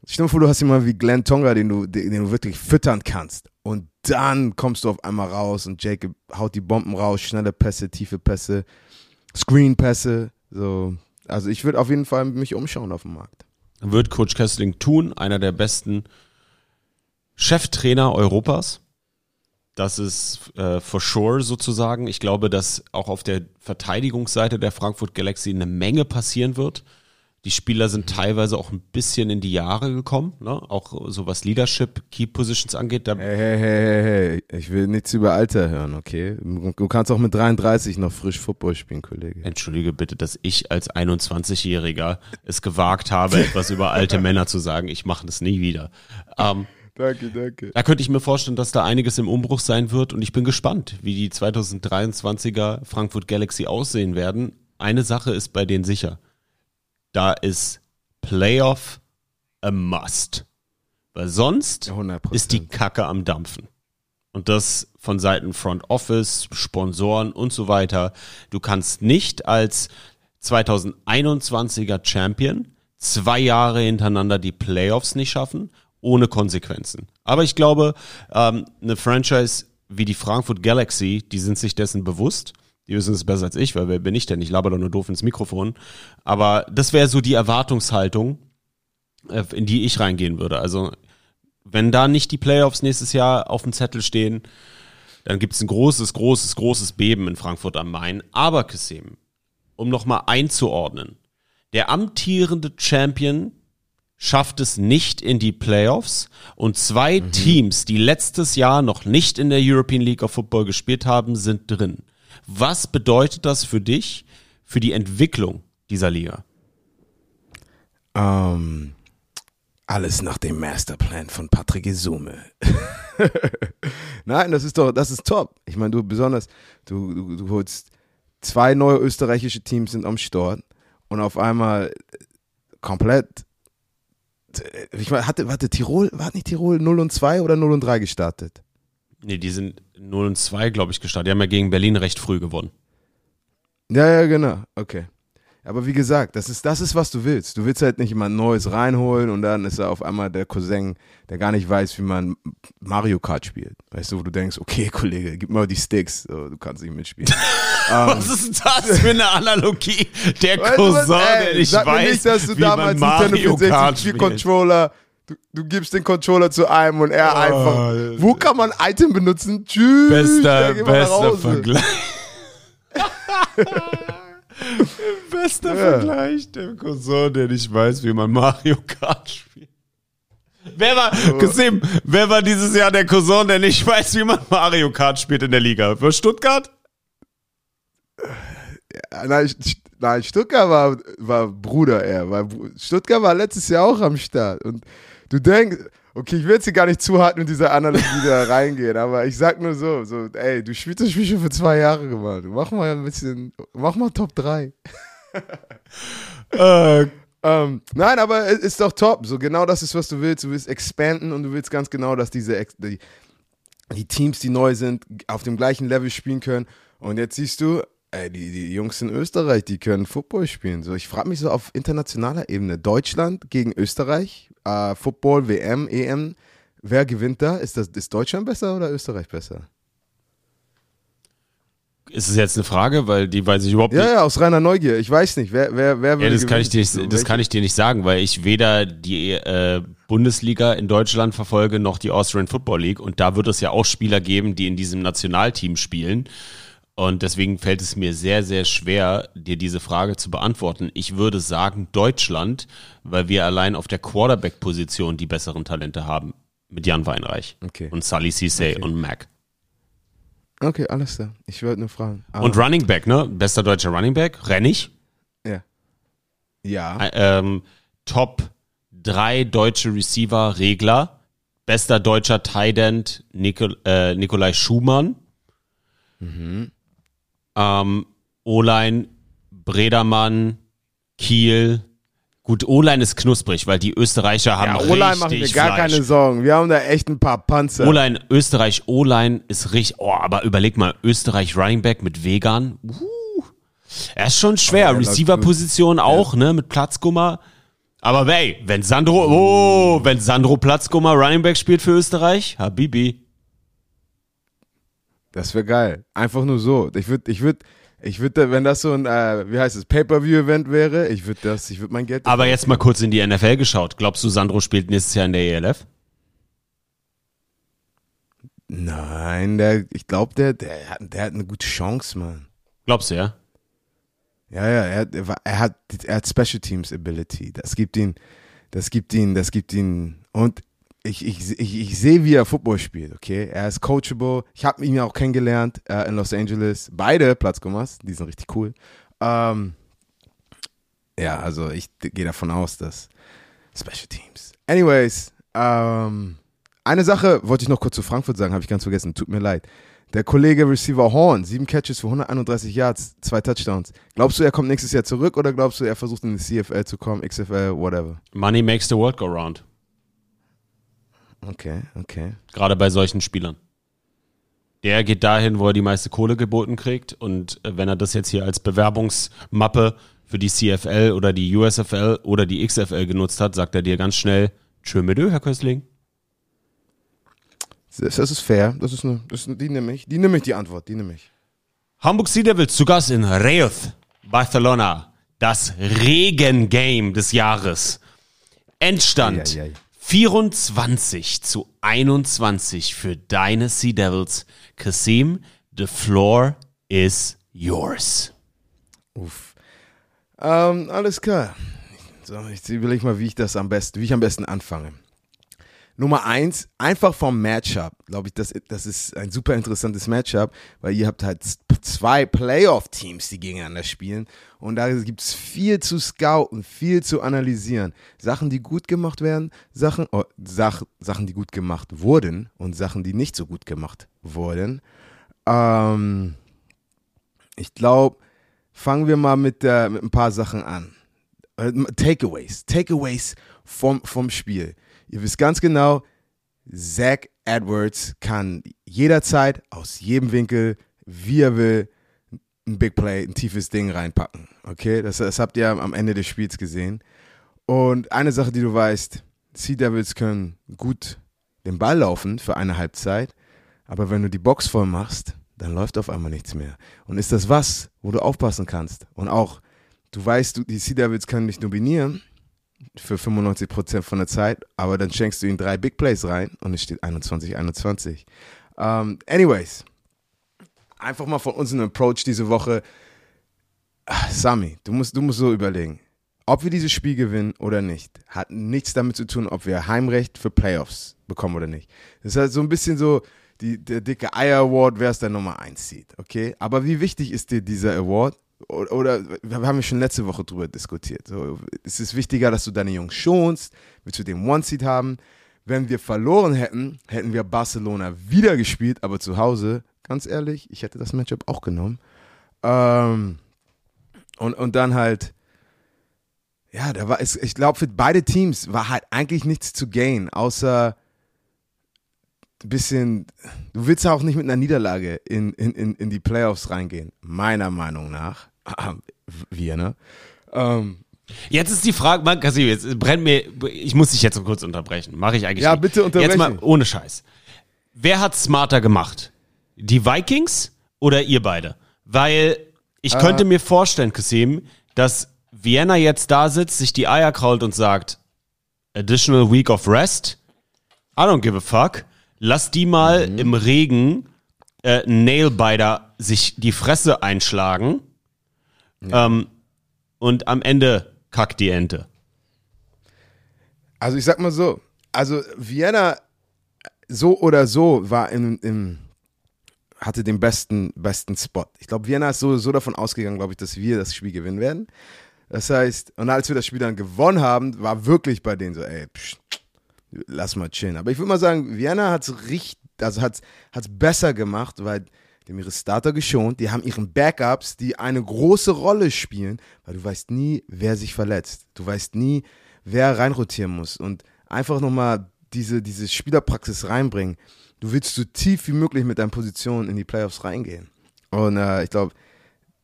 S1: stell dir vor, du hast jemanden wie Glenn Tonga, den du, den, den du wirklich füttern kannst. Und dann kommst du auf einmal raus und Jacob haut die Bomben raus, schnelle Pässe, tiefe Pässe, Screen-Pässe, so, also ich würde auf jeden Fall mich umschauen auf dem Markt.
S3: Wird Coach Kessling tun, einer der besten Cheftrainer Europas. Das ist äh, for sure sozusagen. Ich glaube, dass auch auf der Verteidigungsseite der Frankfurt Galaxy eine Menge passieren wird. Die Spieler sind teilweise auch ein bisschen in die Jahre gekommen, ne? auch so was Leadership, Key Positions angeht.
S1: Hey, hey, hey, hey, ich will nichts über Alter hören, okay? Du kannst auch mit 33 noch frisch Football spielen, Kollege.
S3: Entschuldige bitte, dass ich als 21-Jähriger es gewagt habe, etwas über alte Männer zu sagen. Ich mache das nie wieder. Ähm,
S1: Danke, danke.
S3: Da könnte ich mir vorstellen, dass da einiges im Umbruch sein wird und ich bin gespannt, wie die 2023er Frankfurt Galaxy aussehen werden. Eine Sache ist bei denen sicher. Da ist Playoff a must. Weil sonst
S1: Ja, 100%.
S3: ist die Kacke am Dampfen. Und das von Seiten Front Office, Sponsoren und so weiter. Du kannst nicht als 2021er Champion zwei Jahre hintereinander die Playoffs nicht schaffen, ohne Konsequenzen. Aber ich glaube, ähm, eine Franchise wie die Frankfurt Galaxy, die sind sich dessen bewusst. Die wissen es besser als ich, weil wer bin ich denn? Ich laber doch nur doof ins Mikrofon. Aber das wäre so die Erwartungshaltung, äh, in die ich reingehen würde. Also wenn da nicht die Playoffs nächstes Jahr auf dem Zettel stehen, dann gibt es ein großes, großes, großes Beben in Frankfurt am Main. Aber Kassim, um nochmal einzuordnen, der amtierende Champion schafft es nicht in die Playoffs und zwei Teams, die letztes Jahr noch nicht in der European League of Football gespielt haben, sind drin. Was bedeutet das für dich, für die Entwicklung dieser Liga?
S1: Ähm, alles nach dem Masterplan von Patrick Isume. Nein, das ist doch, das ist top. Ich meine, du besonders, du, du, du holst zwei neue österreichische Teams sind am Start und auf einmal komplett. Ich meine, hatte, warte, Tirol, war nicht Tirol 0 und 2 oder 0 und 3 gestartet?
S3: Nee, die sind 0 und 2, glaube ich, gestartet. Die haben ja gegen Berlin recht früh gewonnen.
S1: Ja, ja, genau. Okay. Aber wie gesagt, das ist, das ist, was du willst. Du willst halt nicht jemand Neues reinholen und dann ist er auf einmal der Cousin, der gar nicht weiß, wie man Mario Kart spielt. Weißt du, wo du denkst, okay, Kollege, gib mal die Sticks, so, du kannst nicht mitspielen.
S3: Was ist das für eine Analogie? Der
S1: Weißt du was?
S3: Cousin,
S1: Ey,
S3: der nicht
S1: mir
S3: weiß,
S1: nicht, dass du
S3: wie man
S1: damals
S3: Mario
S1: Nintendo
S3: Kart
S1: 64
S3: spielt.
S1: Controller, du, du gibst den Controller zu einem und er
S3: Oh,
S1: einfach, wo kann man Item benutzen? Tschüss.
S3: Bester,
S1: ja,
S3: bester. Vergleich. bester
S1: Ja.
S3: Vergleich, der Cousin, der nicht weiß, wie man Mario Kart spielt. Wer war, Kasim, wer war dieses Jahr der Cousin, der nicht weiß, wie man Mario Kart spielt in der Liga? Für Stuttgart?
S1: Nein, St- nein, Stuttgart war, war Bruder eher. Weil Bru- Stuttgart war letztes Jahr auch am Start. Und du denkst, okay, ich will jetzt hier gar nicht zu hart mit dieser Analogie da reingehen, aber ich sag nur so, so, ey, du spielst das Spiel schon für zwei Jahre gemacht. Mach mal ein bisschen, mach mal Top 3.
S3: Äh,
S1: Ähm, nein, aber es ist doch top. So genau das ist, was du willst. Du willst expanden und du willst ganz genau, dass diese die, die Teams, die neu sind, auf dem gleichen Level spielen können. Und jetzt siehst du, Ey, die, die Jungs in Österreich, die können Football spielen. So, ich frage mich so auf internationaler Ebene. Deutschland gegen Österreich, äh, Football, WM, EM. Wer gewinnt da? Ist, das, ist Deutschland besser oder Österreich besser?
S3: Ist es jetzt eine Frage, weil die weiß ich überhaupt
S1: Ja,
S3: nicht.
S1: ja, aus reiner Neugier. Ich weiß nicht, wer, wer, wer
S3: Ja, das kann ich dir nicht, das kann ich dir nicht sagen, weil ich weder die äh, Bundesliga in Deutschland verfolge noch die Austrian Football League und da wird es ja auch Spieler geben, die in diesem Nationalteam spielen und deswegen fällt es mir sehr sehr schwer, dir diese Frage zu beantworten. Ich würde sagen Deutschland, weil wir allein auf der Quarterback Position die besseren Talente haben mit Jan Weinreich
S1: Okay.
S3: und Sully Cisse
S1: Okay.
S3: und Mac.
S1: Okay, alles klar. Ich wollte nur fragen. Ah,
S3: Und Running Back, ne? Bester deutscher Running Back, Rennig.
S1: ja. Ja.
S3: Ä- ähm, Top 3 deutsche Receiver Regler. Bester deutscher Tight End Nikol äh, Nikolai Schumann. Ähm, O-Line Bredermann, Kiel. Gut, O-Line ist knusprig, weil die Österreicher haben
S1: Ja,
S3: richtig
S1: O-Line machen wir gar
S3: Fleisch.
S1: keine Sorgen. Wir haben da echt ein paar Panzer.
S3: O-Line, Österreich, O-Line ist richtig, oh, aber überleg mal, Österreich Running Back mit Vegan. Uh, er ist schon schwer. Receiver-Position auch, ne, mit Platzgummer. Aber hey, wenn Sandro, oh, wenn Sandro Platzgummer Running Back spielt für Österreich, Habibi.
S1: Das wäre geil. Einfach nur so. Ich würde, ich würde, ich würde, wenn das so ein, äh, wie heißt es, Pay-Per-View-Event wäre, ich würde das, ich würde mein Geld.
S3: Aber jetzt mal kurz in die NFL geschaut. Glaubst du, Sandro spielt nächstes Jahr in der ELF?
S1: Nein, der, ich glaube, der, der, hat- der hat eine gute Chance, Mann.
S3: Glaubst du, ja?
S1: Ja, ja, er, war- er hat, er hat Special Teams Ability. Das gibt ihn, das gibt ihn, das gibt ihn. Und ich, ich, ich, ich sehe, wie er Football spielt, okay? Er ist coachable. Ich habe ihn ja auch kennengelernt äh, in Los Angeles. Beide Platzgummers, die sind richtig cool. Ähm, ja, also ich gehe davon aus, dass Special Teams. Anyways, ähm, eine Sache wollte ich noch kurz zu Frankfurt sagen, habe ich ganz vergessen. Tut mir leid. Der Kollege Receiver Horn, sieben Catches für 131 Yards, zwei Touchdowns. Glaubst du, er kommt nächstes Jahr zurück oder glaubst du, er versucht in die CFL zu kommen, XFL, whatever?
S3: Money makes the world go round.
S1: Okay, okay.
S3: Gerade bei solchen Spielern. Der geht dahin, wo er die meiste Kohle geboten kriegt. Und äh, wenn er das jetzt hier als Bewerbungsmappe für die CFL oder die USFL oder die XFL genutzt hat, sagt er dir ganz schnell, tschö mit Herr Köstling.
S1: Das, ist fair. Das ist eine, das ist, die nehme ich. Die nehme ich, die Antwort. Die nehme ich.
S3: Hamburg Sea Devils zu Gast in Reus, Barcelona. Das Regengame des Jahres. Endstand
S1: Eieiei.
S3: 24 zu 21 für deine Sea Devils. Kasim, the floor is yours.
S1: Uff. Ähm, alles klar. So, ich überlege mal, wie ich das am besten, wie ich am besten anfange. Nummer eins, einfach vom Matchup, glaube ich, das, das ist ein super interessantes Matchup, weil ihr habt halt zwei Playoff-Teams, die gegeneinander spielen und da gibt es viel zu scouten, viel zu analysieren. Sachen, die gut gemacht werden, Sachen, oh, Sach, Sachen, die gut gemacht wurden und Sachen, die nicht so gut gemacht wurden. Ähm, ich glaube, fangen wir mal mit, der, mit ein paar Sachen an. Äh, Takeaways. Takeaways vom, vom Spiel. Ihr wisst ganz genau, Zach Edwards kann jederzeit aus jedem Winkel, wie er will, ein Big Play, ein tiefes Ding reinpacken. Okay, das, das habt ihr am Ende des Spiels gesehen. Und eine Sache, die du weißt, Sea Devils können gut den Ball laufen für eine Halbzeit, aber wenn du die Box voll machst, dann läuft auf einmal nichts mehr. Und ist das was, wo du aufpassen kannst? Und auch, du weißt, die Sea Devils können dich dominieren für 95% von der Zeit, aber dann schenkst du ihnen drei Big Plays rein und es steht 21-21. Um, anyways, einfach mal von unserem Approach diese Woche. Ah, Sami, du musst, du musst so überlegen. Ob wir dieses Spiel gewinnen oder nicht, hat nichts damit zu tun, ob wir Heimrecht für Playoffs bekommen oder nicht. Das ist halt so ein bisschen so die, der dicke Eier Award, wer es der Nummer 1 sieht, okay? Aber wie wichtig ist dir dieser Award? Oder, wir haben schon letzte Woche drüber diskutiert. So, es ist wichtiger, dass du deine Jungs schonst, willst du den One-Seed haben. Wenn wir verloren hätten, hätten wir Barcelona wieder gespielt, aber zu Hause, ganz ehrlich, ich hätte das Matchup auch genommen. Ähm, und, und dann halt, ja, da war es, ich glaube, für beide Teams war halt eigentlich nichts zu gain, außer bisschen, du willst auch nicht mit einer Niederlage in, in, in, in die Playoffs reingehen, meiner Meinung nach. Vienna. Ähm,
S3: Jetzt ist die Frage, man, Kasim, jetzt brennt mir, ich muss dich jetzt kurz unterbrechen. Mache ich eigentlich
S1: Ja,
S3: nicht.
S1: bitte unterbreche.
S3: Jetzt mal ohne Scheiß. Wer hat smarter gemacht? Die Vikings oder ihr beide? Weil ich
S1: Ah.
S3: könnte mir vorstellen, Kasim, dass Vienna jetzt da sitzt, sich die Eier krault und sagt, additional week of rest? I don't give a fuck. Lass die mal
S1: Mhm.
S3: im Regen äh, Nailbiter sich die Fresse einschlagen. Ähm, und am Ende kackt die Ente.
S1: Also ich sag mal so, also Vienna so oder so war im, im hatte den besten besten Spot. Ich glaube, Vienna ist so, so davon ausgegangen, glaube ich, dass wir das Spiel gewinnen werden. Das heißt, und als wir das Spiel dann gewonnen haben, war wirklich bei denen so, ey, psch, lass mal chillen. Aber ich würde mal sagen, Vienna hat es also hat es besser gemacht, weil die haben ihre Starter geschont, die haben ihren Backups, die eine große Rolle spielen, weil du weißt nie, wer sich verletzt. Du weißt nie, wer reinrotieren muss. Und einfach nochmal diese, diese Spielerpraxis reinbringen. Du willst so tief wie möglich mit deinen Positionen in die Playoffs reingehen. Und äh, ich glaube,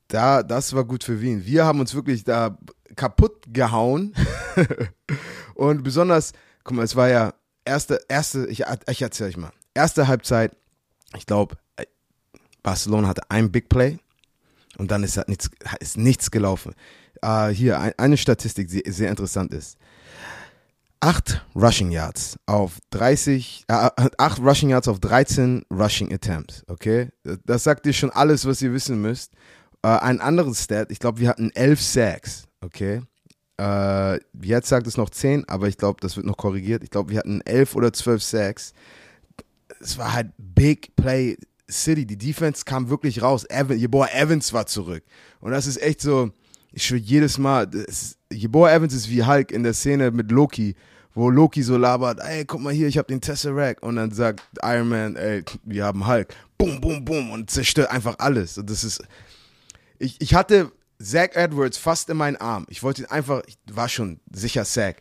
S1: da, das war gut für Wien. Wir haben uns wirklich da kaputt gehauen. Und besonders, guck mal, es war ja erste, erste, ich, ich erzähl euch mal. Erste Halbzeit, ich glaube, Barcelona hatte ein Big Play und dann ist, halt nichts, ist nichts gelaufen. Äh, hier, ein, eine Statistik, die sehr interessant ist. Acht Rushing Yards auf 30, äh, acht Rushing Yards auf 13 Rushing Attempts, okay? Das sagt dir schon alles, was ihr wissen müsst. Äh, ein anderes Stat, ich glaube, wir hatten elf Sacks, okay? Äh, jetzt sagt es noch 10, aber ich glaube, das wird noch korrigiert. Ich glaube, wir hatten 11 oder 12 Sacks. Es war halt Big Play City. Die Defense kam wirklich raus. Evan, Jeboa Evans war zurück. Und das ist echt so, ich schwöre jedes Mal, das, Jeboa Evans ist wie Hulk in der Szene mit Loki, wo Loki so labert, ey, guck mal hier, ich hab den Tesseract. Und dann sagt Iron Man, ey, wir haben Hulk. Boom, boom, boom. Und zerstört einfach alles. Und das ist, ich, ich hatte Zach Edwards fast in meinen Arm. Ich wollte ihn einfach, ich war schon sicher Zach.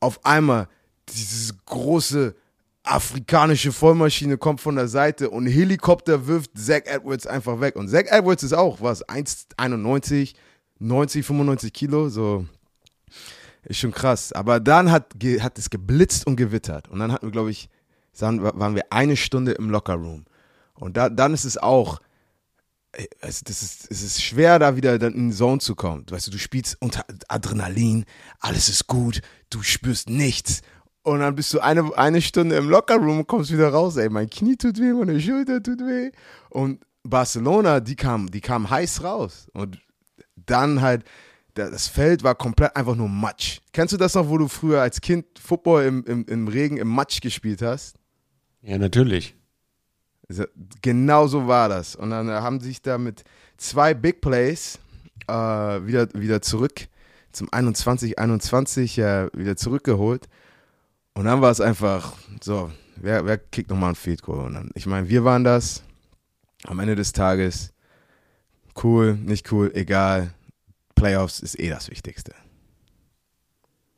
S1: Auf einmal dieses große afrikanische Vollmaschine kommt von der Seite und ein Helikopter wirft Zach Edwards einfach weg. Und Zach Edwards ist auch, was, 1,91, 90, 95 Kilo, so ist schon krass. Aber dann hat, hat es geblitzt und gewittert. Und dann hatten wir, glaube ich, waren wir eine Stunde im Lockerroom. Und da, dann ist es auch, also das ist, es ist schwer, da wieder dann in die Zone zu kommen. Weißt du, du spielst unter Adrenalin, alles ist gut, du spürst nichts. Und dann bist du eine, eine Stunde im Lockerroom und kommst wieder raus, ey, mein Knie tut weh, meine Schulter tut weh. Und Barcelona, die kam, die kam heiß raus. Und dann halt, das Feld war komplett einfach nur Matsch. Kennst du das noch, wo du früher als Kind Football im, im, im Regen, im Matsch gespielt hast?
S3: Ja, natürlich.
S1: Genau so war das. Und dann äh, haben sich da mit zwei Big Plays äh, wieder, wieder zurück zum 21, 21 äh, wieder zurückgeholt. Und dann war es einfach so, wer, wer kickt nochmal ein Field Goal? Und dann, ich meine, wir waren das am Ende des Tages. Cool, nicht cool, egal. Playoffs ist eh das Wichtigste.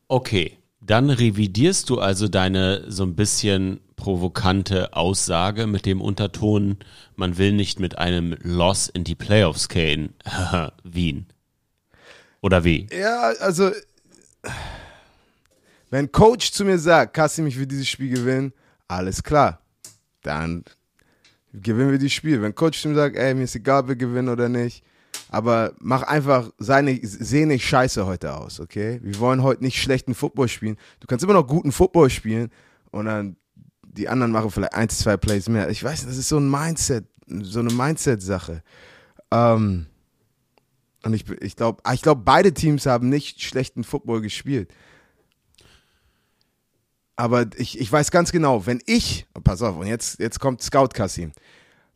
S3: Okay, dann revidierst du also deine so ein bisschen provokante Aussage mit dem Unterton, man will nicht mit einem Loss in die Playoffs gehen. Wien. Oder wie?
S1: Ja, also, wenn Coach zu mir sagt, Kassim, ich will dieses Spiel gewinnen, alles klar. Dann gewinnen wir das Spiel. Wenn Coach zu mir sagt, ey, mir ist egal, ob wir gewinnen oder nicht, aber mach einfach, sei nicht, seh nicht scheiße heute aus, okay? Wir wollen heute nicht schlechten Football spielen. Du kannst immer noch guten Football spielen und dann die anderen machen vielleicht eins, zwei Plays mehr. Ich weiß, das ist so ein Mindset, so eine Mindset-Sache. Ähm, und ich, ich glaube, ich glaub, beide Teams haben nicht schlechten Football gespielt. Aber ich, ich weiß ganz genau, wenn ich, oh, pass auf, und jetzt, jetzt kommt Scout Kassim,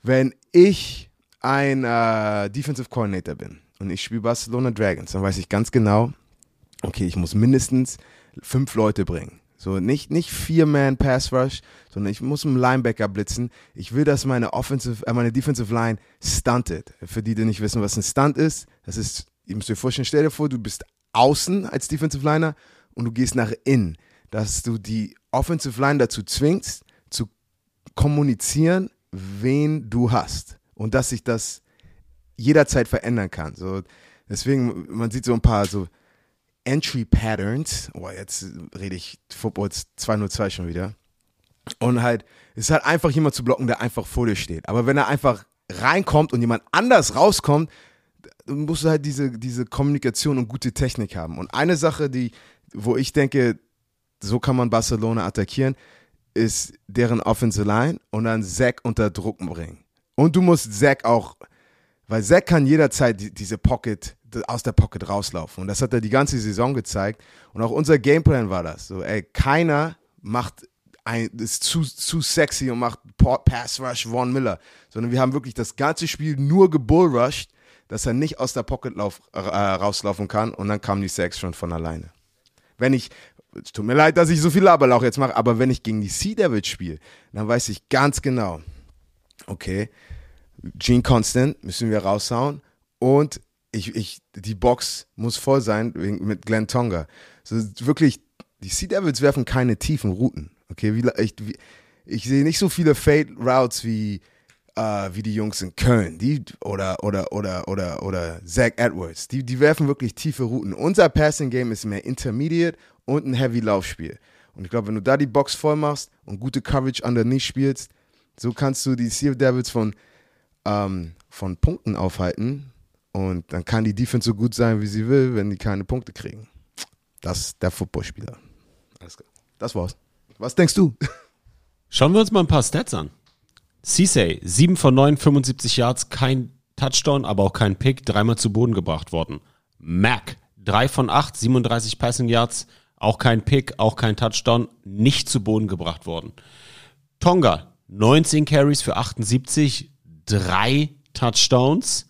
S1: wenn ich ein äh, Defensive Coordinator bin und ich spiele Barcelona Dragons, dann weiß ich ganz genau, okay, ich muss mindestens fünf Leute bringen. So nicht, nicht vier Man Pass Rush, sondern ich muss einen Linebacker blitzen. Ich will, dass meine Offensive, äh, meine Defensive Line stuntet. Für die, die nicht wissen, was ein Stunt ist, das ist, ihr müsst euch vorstellen, stell dir vor, du bist außen als Defensive Liner und du gehst nach innen, dass du die Offensive Line dazu zwingst, zu kommunizieren, wen du hast. Und dass sich das jederzeit verändern kann. So, deswegen, man sieht so ein paar so Entry Patterns. Oh, jetzt rede ich Football 202 schon wieder. Und halt, es ist halt einfach jemand zu blocken, der einfach vor dir steht. Aber wenn er einfach reinkommt und jemand anders rauskommt, musst du halt diese, diese Kommunikation und gute Technik haben. Und eine Sache, die, wo ich denke, so kann man Barcelona attackieren, ist deren Offensive Line und dann Zack unter Druck bringen. Und du musst Zack auch, weil Zack kann jederzeit die, diese Pocket, aus der Pocket rauslaufen. Und das hat er die ganze Saison gezeigt. Und auch unser Gameplan war das. So, ey, keiner macht ein, ist zu, zu sexy und macht Pass Rush Von Miller. Sondern wir haben wirklich das ganze Spiel nur gebullrushed, dass er nicht aus der Pocket lauf, äh, rauslaufen kann. Und dann kamen die Sacks schon von alleine. Wenn ich, es tut mir leid, dass ich so viel Laberlauch jetzt mache, aber wenn ich gegen die Sea Devils spiele, dann weiß ich ganz genau, okay, Gene Constant müssen wir raushauen und ich, ich, die Box muss voll sein mit Glenn Tonga. So wirklich, die Sea Devils werfen keine tiefen Routen. Okay, wie, ich, wie, ich sehe nicht so viele Fade Routes wie, äh, wie die Jungs in Köln, die oder oder oder oder oder Zach Edwards. Die, die werfen wirklich tiefe Routen. Unser Passing Game ist mehr Intermediate und ein Heavy Laufspiel. Und ich glaube, wenn du da die Box voll machst und gute Coverage underneath spielst, so kannst du die Sea Devils von ähm, von Punkten aufhalten und dann kann die Defense so gut sein, wie sie will, wenn die keine Punkte kriegen. Das ist der Footballspieler. Alles klar. Das war's. Was denkst du?
S3: Schauen wir uns mal ein paar Stats an. Cissay, 7 von 9, 75 Yards, kein Touchdown, aber auch kein Pick, dreimal zu Boden gebracht worden. Mac, 3 von 8, 37 Passing Yards, auch kein Pick, auch kein Touchdown, nicht zu Boden gebracht worden. Tonga, 19 Carries für 78, drei Touchdowns.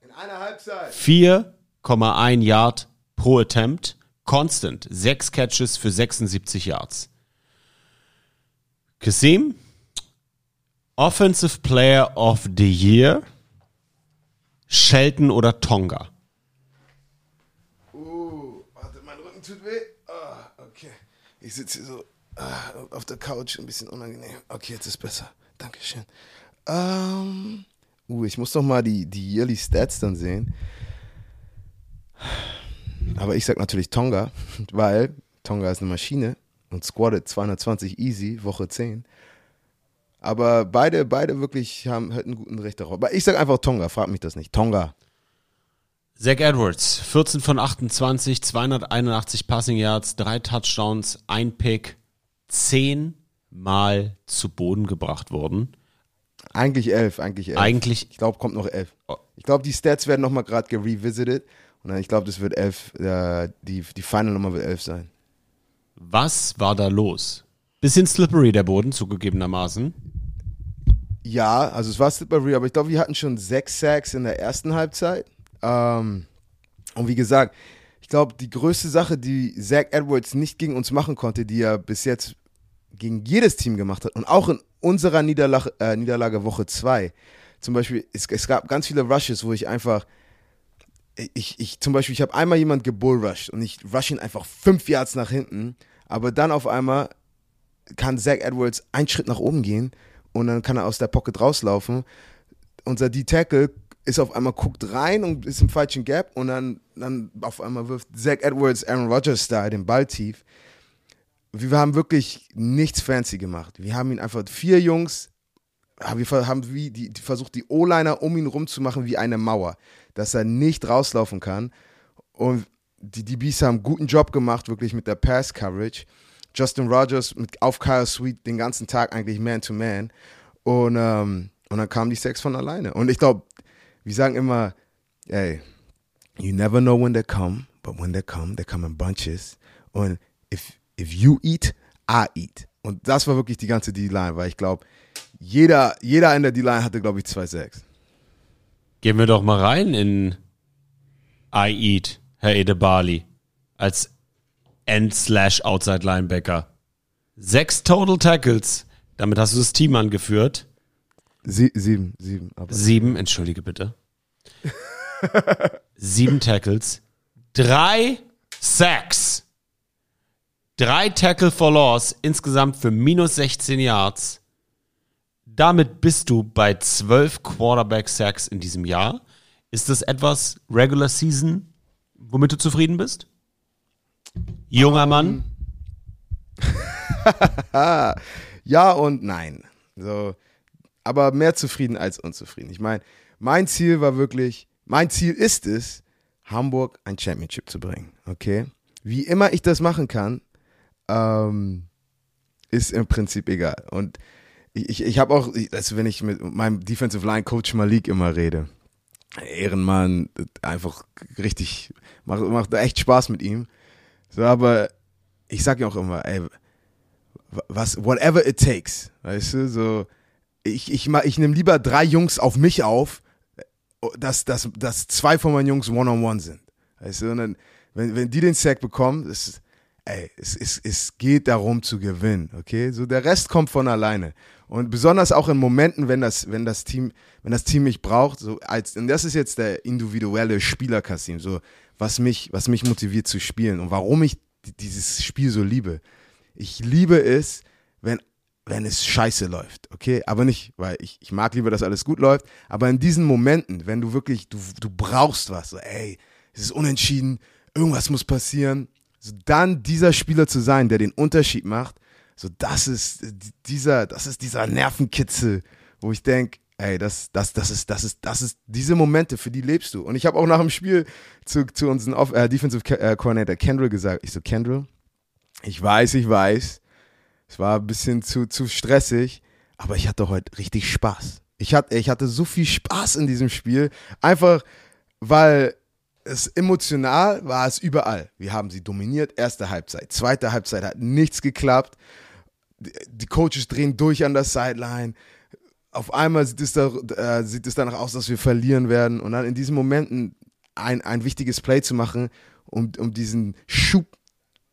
S1: In einer Halbzeit.
S3: 4,1 Yard pro Attempt. Constant, 6 Catches für 76 Yards. Kasim, Offensive Player of the Year, Shelton oder Tonga?
S1: Uh, warte, mein Rücken tut weh. Ah, okay. Ich sitze hier so ah, auf der Couch, ein bisschen unangenehm. Okay, jetzt ist besser. Dankeschön. Ähm, uh, ich muss doch mal die, die Yearly Stats dann sehen. Aber ich sag natürlich Tonga, weil Tonga ist eine Maschine und squattet 220 easy, Woche 10. Aber beide, beide wirklich haben halt einen guten Recht darauf. Aber ich sag einfach Tonga, frag mich das nicht. Tonga.
S3: Zach Edwards, 14 von 28, 281 Passing Yards, drei Touchdowns, ein Pick, 10 Mal zu Boden gebracht worden.
S1: Eigentlich elf, eigentlich elf.
S3: Eigentlich,
S1: Ich glaube, kommt noch elf.
S3: Oh.
S1: Ich glaube, die Stats werden nochmal gerade gerevisited. Und dann, ich glaube, das wird elf, äh, die, die Final Nummer wird elf sein.
S3: was war da los? Bisschen slippery der Boden, zugegebenermaßen.
S1: Ja, also es war slippery, aber ich glaube, wir hatten schon sechs Sacks in der ersten Halbzeit. Ähm, und wie gesagt, ich glaube, die größte Sache, die Zach Edwards nicht gegen uns machen konnte, die er bis jetzt gegen jedes Team gemacht hat und auch in unserer Niederlage, äh, Niederlage Woche 2, zum Beispiel, es, es gab ganz viele Rushes, wo ich einfach, ich, ich zum Beispiel, ich habe einmal jemand gebullrushed und ich rush ihn einfach fünf Yards nach hinten, aber dann auf einmal kann Zach Edwards einen Schritt nach oben gehen und dann kann er aus der Pocket rauslaufen. Unser D-Tackle ist auf einmal, guckt rein und ist im falschen Gap und dann, dann auf einmal wirft Zach Edwards Aaron Rodgers Style den Ball tief. Wir haben wirklich nichts fancy gemacht. Wir haben ihn einfach, vier Jungs, wir haben wie die, die versucht, die O-Liner um ihn rumzumachen wie eine Mauer, dass er nicht rauslaufen kann. Und die DBs haben einen guten Job gemacht, wirklich mit der Pass-Coverage. Justin Rogers mit, auf Kyle Sweet den ganzen Tag eigentlich Man-to-Man. Und, ähm, und dann kamen die Sex von alleine. Und ich glaube, wir sagen immer, ey, you never know when they come, but when they come, they come in bunches. Und if, if you eat, I eat. Und das war wirklich die ganze D-Line, weil ich glaube, jeder, jeder in der D-Line hatte, glaube ich, zwei Sex.
S3: Gehen wir doch mal rein in I Eat, Herr Edebali, als End-Slash-Outside-Linebacker. Sechs Total Tackles. Damit hast du das Team angeführt.
S1: Sie, sieben, sieben. Aber
S3: Sieben, entschuldige bitte. Sieben Tackles. Drei Sacks. Drei Tackle for Loss. Insgesamt für minus 16 Yards. Damit bist du bei 12 Quarterback-Sacks in diesem Jahr. Ist das etwas Regular Season, womit du zufrieden bist? Junger Mann.
S1: Ja und nein. So, aber mehr zufrieden als unzufrieden. Ich meine, mein Ziel war wirklich, mein Ziel ist es, Hamburg ein Championship zu bringen. Okay? Wie immer ich das machen kann, ähm, ist im Prinzip egal. Und ich, ich, ich habe auch, also wenn ich mit meinem Defensive Line Coach Malik immer rede, Ehrenmann, einfach richtig, macht, macht echt Spaß mit ihm. So, aber ich sag ja auch immer, ey, was, whatever it takes, weißt du, so, ich, ich, ma- ich nehme lieber drei Jungs auf mich auf, dass, dass, dass zwei von meinen Jungs one-on-one sind, weißt du, und dann, wenn, wenn die den Sack bekommen, das ist, ey, es, es, es geht darum zu gewinnen, okay, so der Rest kommt von alleine und besonders auch in Momenten, wenn das, wenn das Team, wenn das Team mich braucht, so als, und das ist jetzt der individuelle Spieler so, was mich, was mich motiviert zu spielen und warum ich di- dieses Spiel so liebe. Ich liebe es, wenn, wenn es scheiße läuft, okay? Aber nicht, weil ich, ich mag lieber, dass alles gut läuft, aber in diesen Momenten, wenn du wirklich, du, du brauchst was, so, ey, es ist unentschieden, irgendwas muss passieren, so dann dieser Spieler zu sein, der den Unterschied macht, so das ist äh, dieser, das ist dieser Nervenkitzel, wo ich denke, ey, das, das, das ist, das ist, das ist, diese Momente, für die lebst du. Und ich habe auch nach dem Spiel zu, zu unserem Off äh, Defensive äh, Coordinator Kendrill gesagt, ich so, Kendrill, ich weiß, ich weiß, es war ein bisschen zu, zu stressig, aber ich hatte heute richtig Spaß. Ich hatte, ich hatte so viel Spaß in diesem Spiel, einfach weil es emotional war es überall. Wir haben sie dominiert, erste Halbzeit. Zweite Halbzeit hat nichts geklappt. Die, die Coaches drehen durch an der Sideline. Auf einmal sieht es, da, äh, sieht es danach aus, dass wir verlieren werden. Und dann in diesen Momenten ein, ein wichtiges Play zu machen, um, um diesen Schub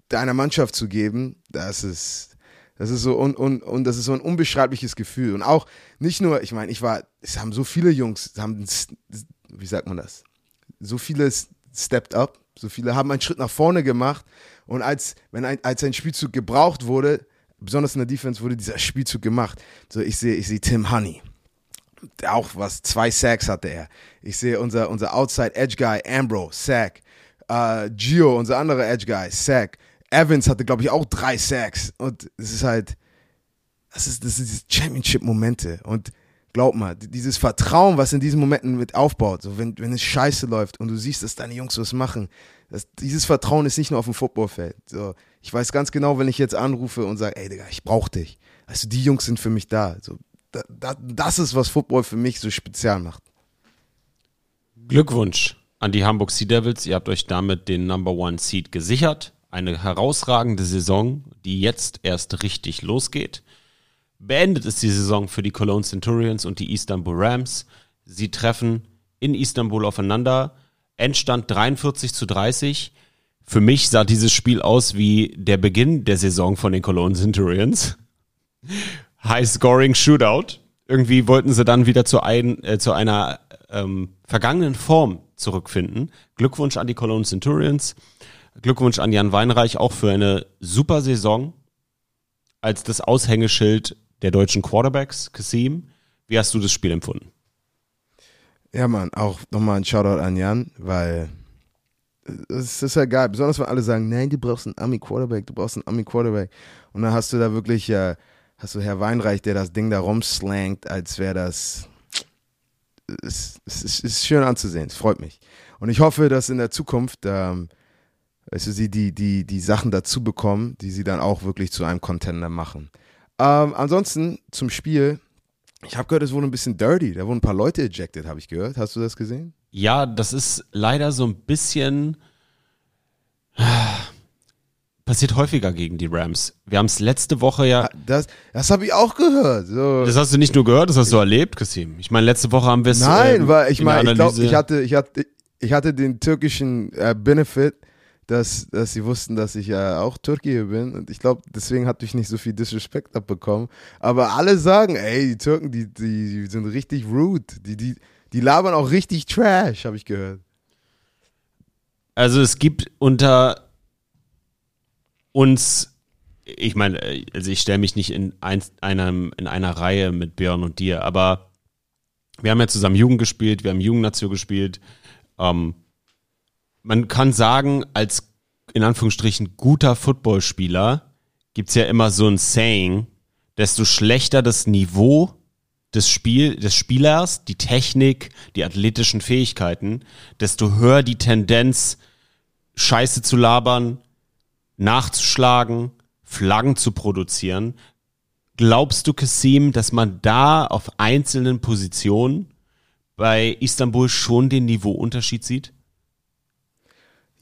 S1: deiner Mannschaft zu geben, das ist, das ist so un, un, und das ist so ein unbeschreibliches Gefühl. Und auch nicht nur, ich meine, ich war, es haben so viele Jungs, haben, wie sagt man das? So viele stepped up, so viele haben einen Schritt nach vorne gemacht. Und als, wenn ein, als ein Spielzug gebraucht wurde, besonders in der Defense, wurde dieser Spielzug gemacht. So, ich sehe, ich sehe Tim Honey. Auch was, zwei Sacks hatte er. Ich sehe unser, unser Outside Edge Guy, Ambro, Sack. Äh, Gio, unser anderer Edge Guy, Sack. Evans hatte, glaube ich, auch drei Sacks. Und es ist halt, das ist, das ist Championship-Momente. Und glaub mal, dieses Vertrauen, was in diesen Momenten mit aufbaut, so wenn, wenn es scheiße läuft und du siehst, dass deine Jungs was machen, das, dieses Vertrauen ist nicht nur auf dem Footballfeld. So, ich weiß ganz genau, wenn ich jetzt anrufe und sage, ey Digga, ich brauch dich. Also die Jungs sind für mich da. So, da, da, das ist, was Football für mich so spezial macht.
S3: Glückwunsch an die Hamburg Sea Devils. Ihr habt euch damit den Number One Seed gesichert. Eine herausragende Saison, die jetzt erst richtig losgeht. Beendet ist die Saison für die Cologne Centurions und die Istanbul Rams. Sie treffen in Istanbul aufeinander. Endstand 43 zu 30. Für mich sah dieses Spiel aus wie der Beginn der Saison von den Cologne Centurions. High-Scoring Shootout. Irgendwie wollten sie dann wieder zu, ein, äh, zu einer ähm, vergangenen Form zurückfinden. Glückwunsch an die Cologne Centurions. Glückwunsch an Jan Weinreich auch für eine super Saison als das Aushängeschild der deutschen Quarterbacks. Kasim, wie hast du das Spiel empfunden?
S1: Ja, Mann, auch nochmal ein Shoutout an Jan, weil es ist ja geil. Besonders wenn alle sagen, nein, du brauchst einen Ami-Quarterback, du brauchst einen Ami-Quarterback. Und dann hast du da wirklich, äh, hast du Herr Weinreich, der das Ding da rumslangt, als wäre das. Es, es, es ist schön anzusehen, es freut mich. Und ich hoffe, dass in der Zukunft, ähm, weißt du, sie die, die, die Sachen dazu bekommen, die sie dann auch wirklich zu einem Contender machen. Ähm, ansonsten zum Spiel. Ich habe gehört, es wurde ein bisschen dirty. Da wurden ein paar Leute ejected, habe ich gehört. Hast du das gesehen?
S3: Ja, das ist leider so ein bisschen passiert häufiger gegen die Rams. Wir haben es letzte Woche ja.
S1: Das, das habe ich auch gehört. So.
S3: Das hast du nicht nur gehört, das hast du erlebt, Kasim. Ich meine, letzte Woche haben wir es.
S1: Nein,
S3: ähm,
S1: weil ich meine, ich glaube, ich hatte, ich hatte, ich hatte den türkischen äh, Benefit, dass, dass sie wussten, dass ich ja auch Türke bin. Und ich glaube, deswegen hatte ich nicht so viel Disrespect abbekommen. Aber alle sagen, ey, die Türken, die, die, die sind richtig rude. Die, die, die labern auch richtig Trash, habe ich gehört.
S3: Also es gibt unter uns ich meine, also ich stelle mich nicht in, ein, einem, in einer Reihe mit Björn und dir, aber wir haben ja zusammen Jugend gespielt, wir haben Jugendnation gespielt. Ähm, man kann sagen, als in Anführungsstrichen guter Footballspieler gibt's ja immer so ein Saying, desto schlechter das Niveau des, Spiel, des Spielers, die Technik, die athletischen Fähigkeiten, desto höher die Tendenz, Scheiße zu labern, nachzuschlagen, Flaggen zu produzieren. Glaubst du, Kasim, dass man da auf einzelnen Positionen bei Istanbul schon den Niveauunterschied sieht?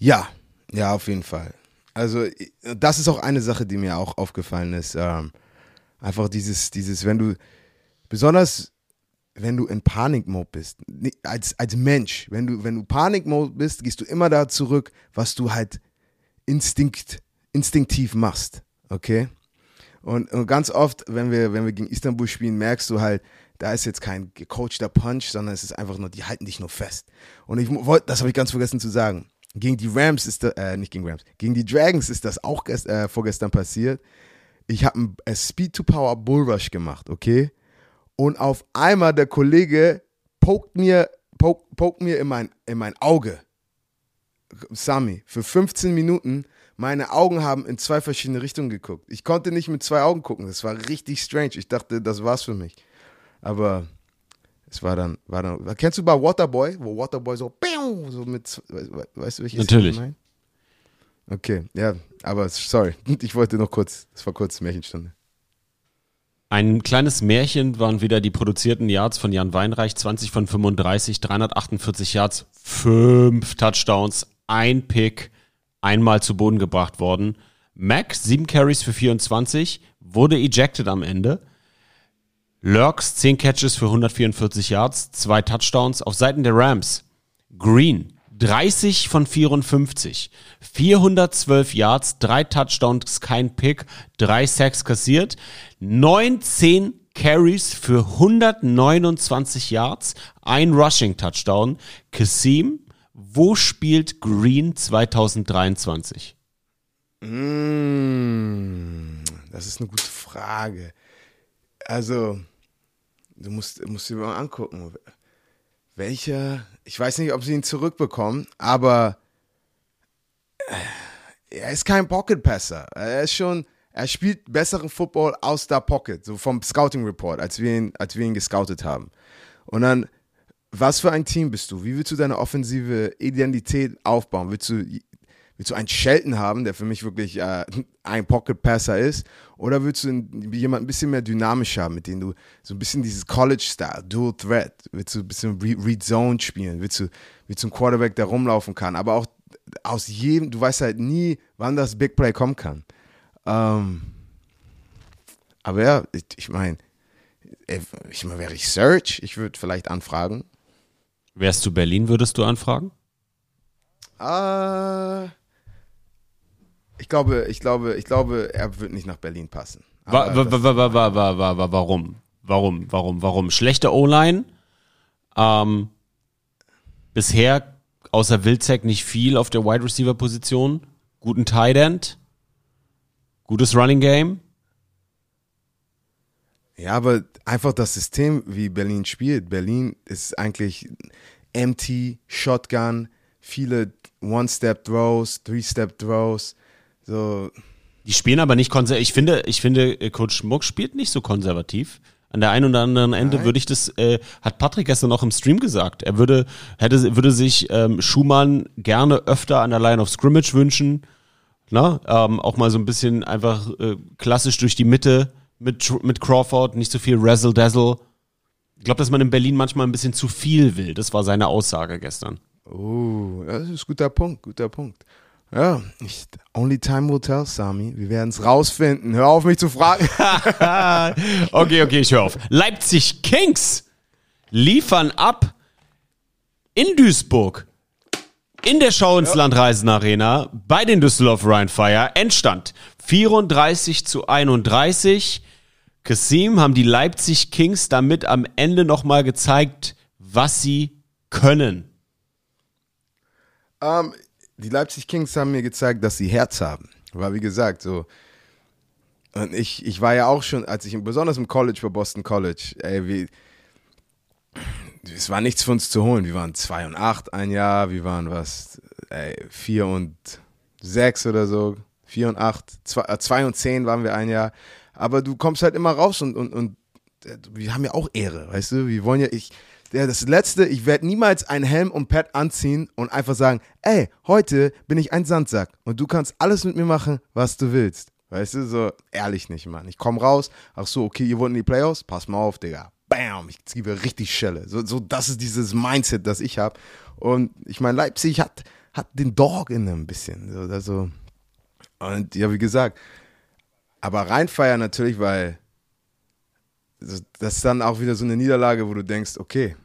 S1: Ja, ja, auf jeden Fall. Also das ist auch eine Sache, die mir auch aufgefallen ist. Ähm, einfach dieses, dieses, wenn du, besonders wenn du in Panikmode bist, als, als Mensch, wenn du, wenn du Panikmode bist, gehst du immer da zurück, was du halt instinkt, instinktiv machst. Okay? Und, und ganz oft, wenn wir, wenn wir gegen Istanbul spielen, merkst du halt, da ist jetzt kein gecoachter Punch, sondern es ist einfach nur, die halten dich nur fest. Und ich wollte, das habe ich ganz vergessen zu sagen. Gegen die Rams ist das, äh, nicht gegen Rams, gegen die Dragons ist das auch gest, äh, vorgestern passiert. Ich habe ein äh, Speed-to-Power Bullrush gemacht, okay? Und auf einmal der Kollege pokt mir, pokt, pokt mir in mein, in mein Auge. Sami, für 15 Minuten. Meine Augen haben in zwei verschiedene Richtungen geguckt. Ich konnte nicht mit zwei Augen gucken. Das war richtig strange. Ich dachte, das war's für mich. Aber es war dann, war dann. Kennst du bei Waterboy, wo Waterboy so, so mit, weißt du, welches
S3: Natürlich.
S1: Ich? Okay, ja, aber sorry, ich wollte noch kurz, es war kurz Märchenstunde.
S3: Ein kleines Märchen waren wieder die produzierten Yards von Jan Weinreich, 20 von 35, 348 Yards, 5 Touchdowns, ein Pick, einmal zu Boden gebracht worden. Mac, 7 Carries für 24, wurde ejected am Ende. Lurks, 10 Catches für 144 Yards, 2 Touchdowns. Auf Seiten der Rams, Green, 30 von 54, 412 Yards, 3 Touchdowns, kein Pick, 3 Sacks kassiert, 19 Carries für 129 Yards, ein Rushing Touchdown. Kasim, wo spielt Green 2023?
S1: Mm, das ist eine gute Frage. Also, du musst, musst dir mal angucken. Welcher, ich weiß nicht, ob sie ihn zurückbekommen, aber äh, er ist kein Pocket-Passer. Er ist schon, er spielt besseren Football aus der Pocket, so vom Scouting Report, als wir ihn, als wir ihn gescoutet haben. Und dann, was für ein Team bist du? Wie willst du deine offensive Identität aufbauen? Willst du, willst du einen Shelton haben, der für mich wirklich äh, ein Pocket Passer ist? Oder willst du jemanden ein bisschen mehr dynamisch haben, mit dem du so ein bisschen dieses College-Style, Dual Threat, willst du ein bisschen Read Zone spielen? Willst du, willst du einen Quarterback, der rumlaufen kann? Aber auch aus jedem, du weißt halt nie, wann das Big Play kommen kann. Ähm, aber ja, ich, ich meine, ich mein, wäre ich Search, ich würde vielleicht anfragen.
S3: Wärst du Berlin, würdest du anfragen?
S1: Äh, ich glaube, ich glaube, ich glaube, er wird nicht nach Berlin passen.
S3: Wa wa wa warum? Warum? Warum? Warum? Schlechte O-Line. Ähm, bisher außer Wilczek nicht viel auf der Wide Receiver Position. Guten Tight End. Gutes Running Game.
S1: Ja, aber einfach das System, wie Berlin spielt. Berlin ist eigentlich empty, Shotgun, viele One-Step-Throws, Three-Step-Throws. So,
S3: Die spielen aber nicht konservativ. Ich finde, ich finde, äh, Coach Muck spielt nicht so konservativ. An der einen oder anderen Ende
S1: Nein.
S3: würde ich das, äh, hat Patrick gestern noch im Stream gesagt. Er würde, hätte, würde sich ähm, Schumann gerne öfter an der Line of Scrimmage wünschen. Na, ähm, auch mal so ein bisschen einfach äh, klassisch durch die Mitte mit, mit Crawford, nicht so viel Razzle-Dazzle. Ich glaube, dass man in Berlin manchmal ein bisschen zu viel will. Das war seine Aussage gestern.
S1: oh, das ist ein guter Punkt, guter Punkt. Ja, ich, only time will tell, Sami. Wir werden es rausfinden. Hör auf, mich zu fragen.
S3: okay, okay, ich höre auf. Leipzig Kings liefern ab in Duisburg. In der Schau ins Land Reisen Arena bei den Düsseldorf Rheinfire. Endstand 34 zu 31. Kasim haben die Leipzig Kings damit am Ende nochmal gezeigt, was sie können.
S1: Ähm, die Leipzig Kings haben mir gezeigt, dass sie Herz haben. Weil, wie gesagt, so, Und ich, ich war ja auch schon, als ich besonders im College bei Boston College, ey, wie, es war nichts für uns zu holen. Wir waren 2 und 8 ein Jahr, wir waren was, ey, 4 und 6 oder so, 4 und 8, 2 und 10 waren wir ein Jahr. Aber du kommst halt immer raus und, und, und äh, wir haben ja auch Ehre, weißt du? Wir wollen ja, ich, der, das Letzte, ich werde niemals einen Helm und Pad anziehen und einfach sagen, ey, heute bin ich ein Sandsack und du kannst alles mit mir machen, was du willst. Weißt du, so ehrlich nicht, Mann. Ich komme raus, ach so, okay, ihr wollt in die Playoffs? Pass mal auf, Digga. Bam, ich gebe richtig Schelle. So, so das ist dieses Mindset, das ich habe. Und ich meine, Leipzig hat, hat den Dog in einem bisschen. So, also, und ja, wie gesagt, aber reinfeiern natürlich, weil das ist dann auch wieder so eine Niederlage, wo du denkst, okay,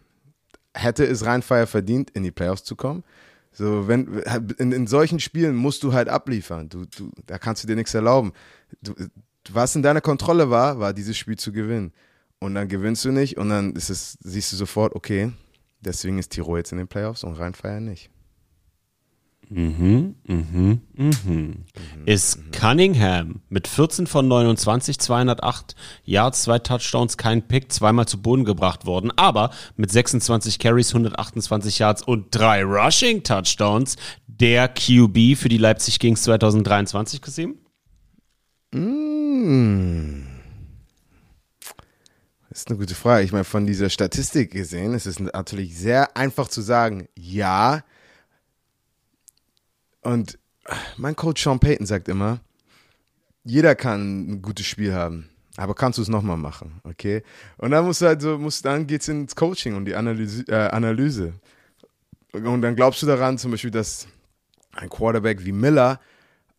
S1: hätte es Rheinfeier verdient, in die Playoffs zu kommen? So, wenn, in, in solchen Spielen musst du halt abliefern. Du, du, da kannst du dir nichts erlauben. Du, was in deiner Kontrolle war, war dieses Spiel zu gewinnen. Und dann gewinnst du nicht und dann ist es, siehst du sofort, okay, deswegen ist Tirol jetzt in den Playoffs und Rheinfeier nicht.
S3: Mhm. Ist Cunningham mit 14 von 29, 208 Yards, zwei Touchdowns, kein Pick, zweimal zu Boden gebracht worden, aber mit 26 Carries, 128 Yards und drei Rushing Touchdowns der QB für die Leipzig Kings 2023 gesehen?
S1: Mm. Das ist eine gute Frage. Ich meine, von dieser Statistik gesehen ist es natürlich sehr einfach zu sagen, ja, und mein Coach Sean Payton sagt immer, jeder kann ein gutes Spiel haben, aber kannst du es nochmal machen, okay? Und dann musst du halt so, musst, dann geht's ins Coaching und die Analyse, äh, Analyse. Und dann glaubst du daran, zum Beispiel, dass ein Quarterback wie Miller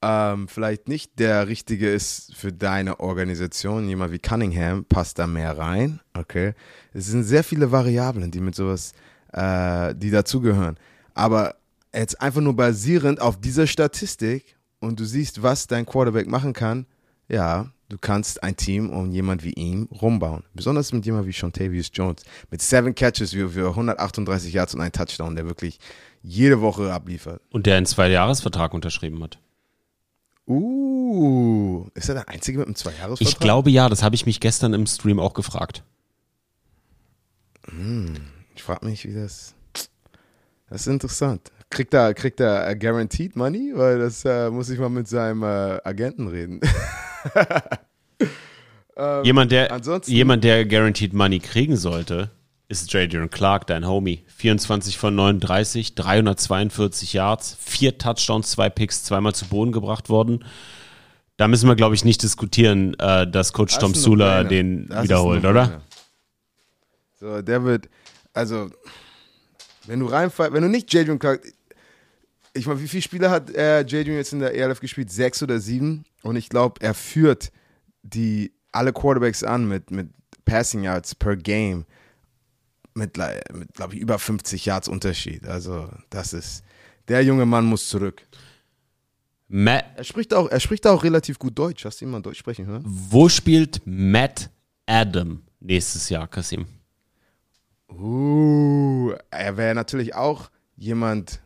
S1: ähm, vielleicht nicht der richtige ist für deine Organisation. Jemand wie Cunningham passt da mehr rein, okay? Es sind sehr viele Variablen, die mit sowas, äh, die dazugehören. Aber jetzt einfach nur basierend auf dieser Statistik und du siehst, was dein Quarterback machen kann, ja, du kannst ein Team um jemand wie ihn rumbauen. Besonders mit jemand wie Shontavius Jones. Mit seven Catches für, für 138 Yards und ein Touchdown, der wirklich jede Woche abliefert.
S3: Und der einen Zwei-Jahres-Vertrag unterschrieben hat.
S1: Uh, ist er der Einzige mit einem Zwei-Jahres-Vertrag?
S3: Ich glaube ja, das habe ich mich gestern im Stream auch gefragt.
S1: Ich frage mich, wie das. Das ist interessant. Kriegt er, kriegt er äh, Guaranteed Money? Weil das äh, muss ich mal mit seinem äh, Agenten reden.
S3: Jemand, der,
S1: ansonsten-
S3: jemand, der Guaranteed Money kriegen sollte, ist Jadrian Clark, dein Homie. 24 von 39, 342 Yards, vier Touchdowns, zwei Picks, zweimal zu Boden gebracht worden. Da müssen wir, glaube ich, nicht diskutieren, äh, dass Coach
S1: Das
S3: Tom Sula den
S1: Das
S3: wiederholt, oder?
S1: So, der wird, also, wenn du reinfallst, wenn du nicht Jadrian Clark, ich meine, wie viele Spiele hat äh, Jadrian jetzt in der ELF gespielt? Sechs oder sieben? Und ich glaube, er führt die alle Quarterbacks an mit, mit Passing Yards per Game mit, mit glaube ich, über 50 Yards Unterschied. Also, das ist, der junge Mann muss zurück.
S3: Ma
S1: Er spricht auch, er spricht auch relativ gut Deutsch. Hast du ihn mal Deutsch sprechen hören?
S3: wo spielt Matt Adam nächstes Jahr, Kasim?
S1: Uh, er wäre natürlich auch jemand,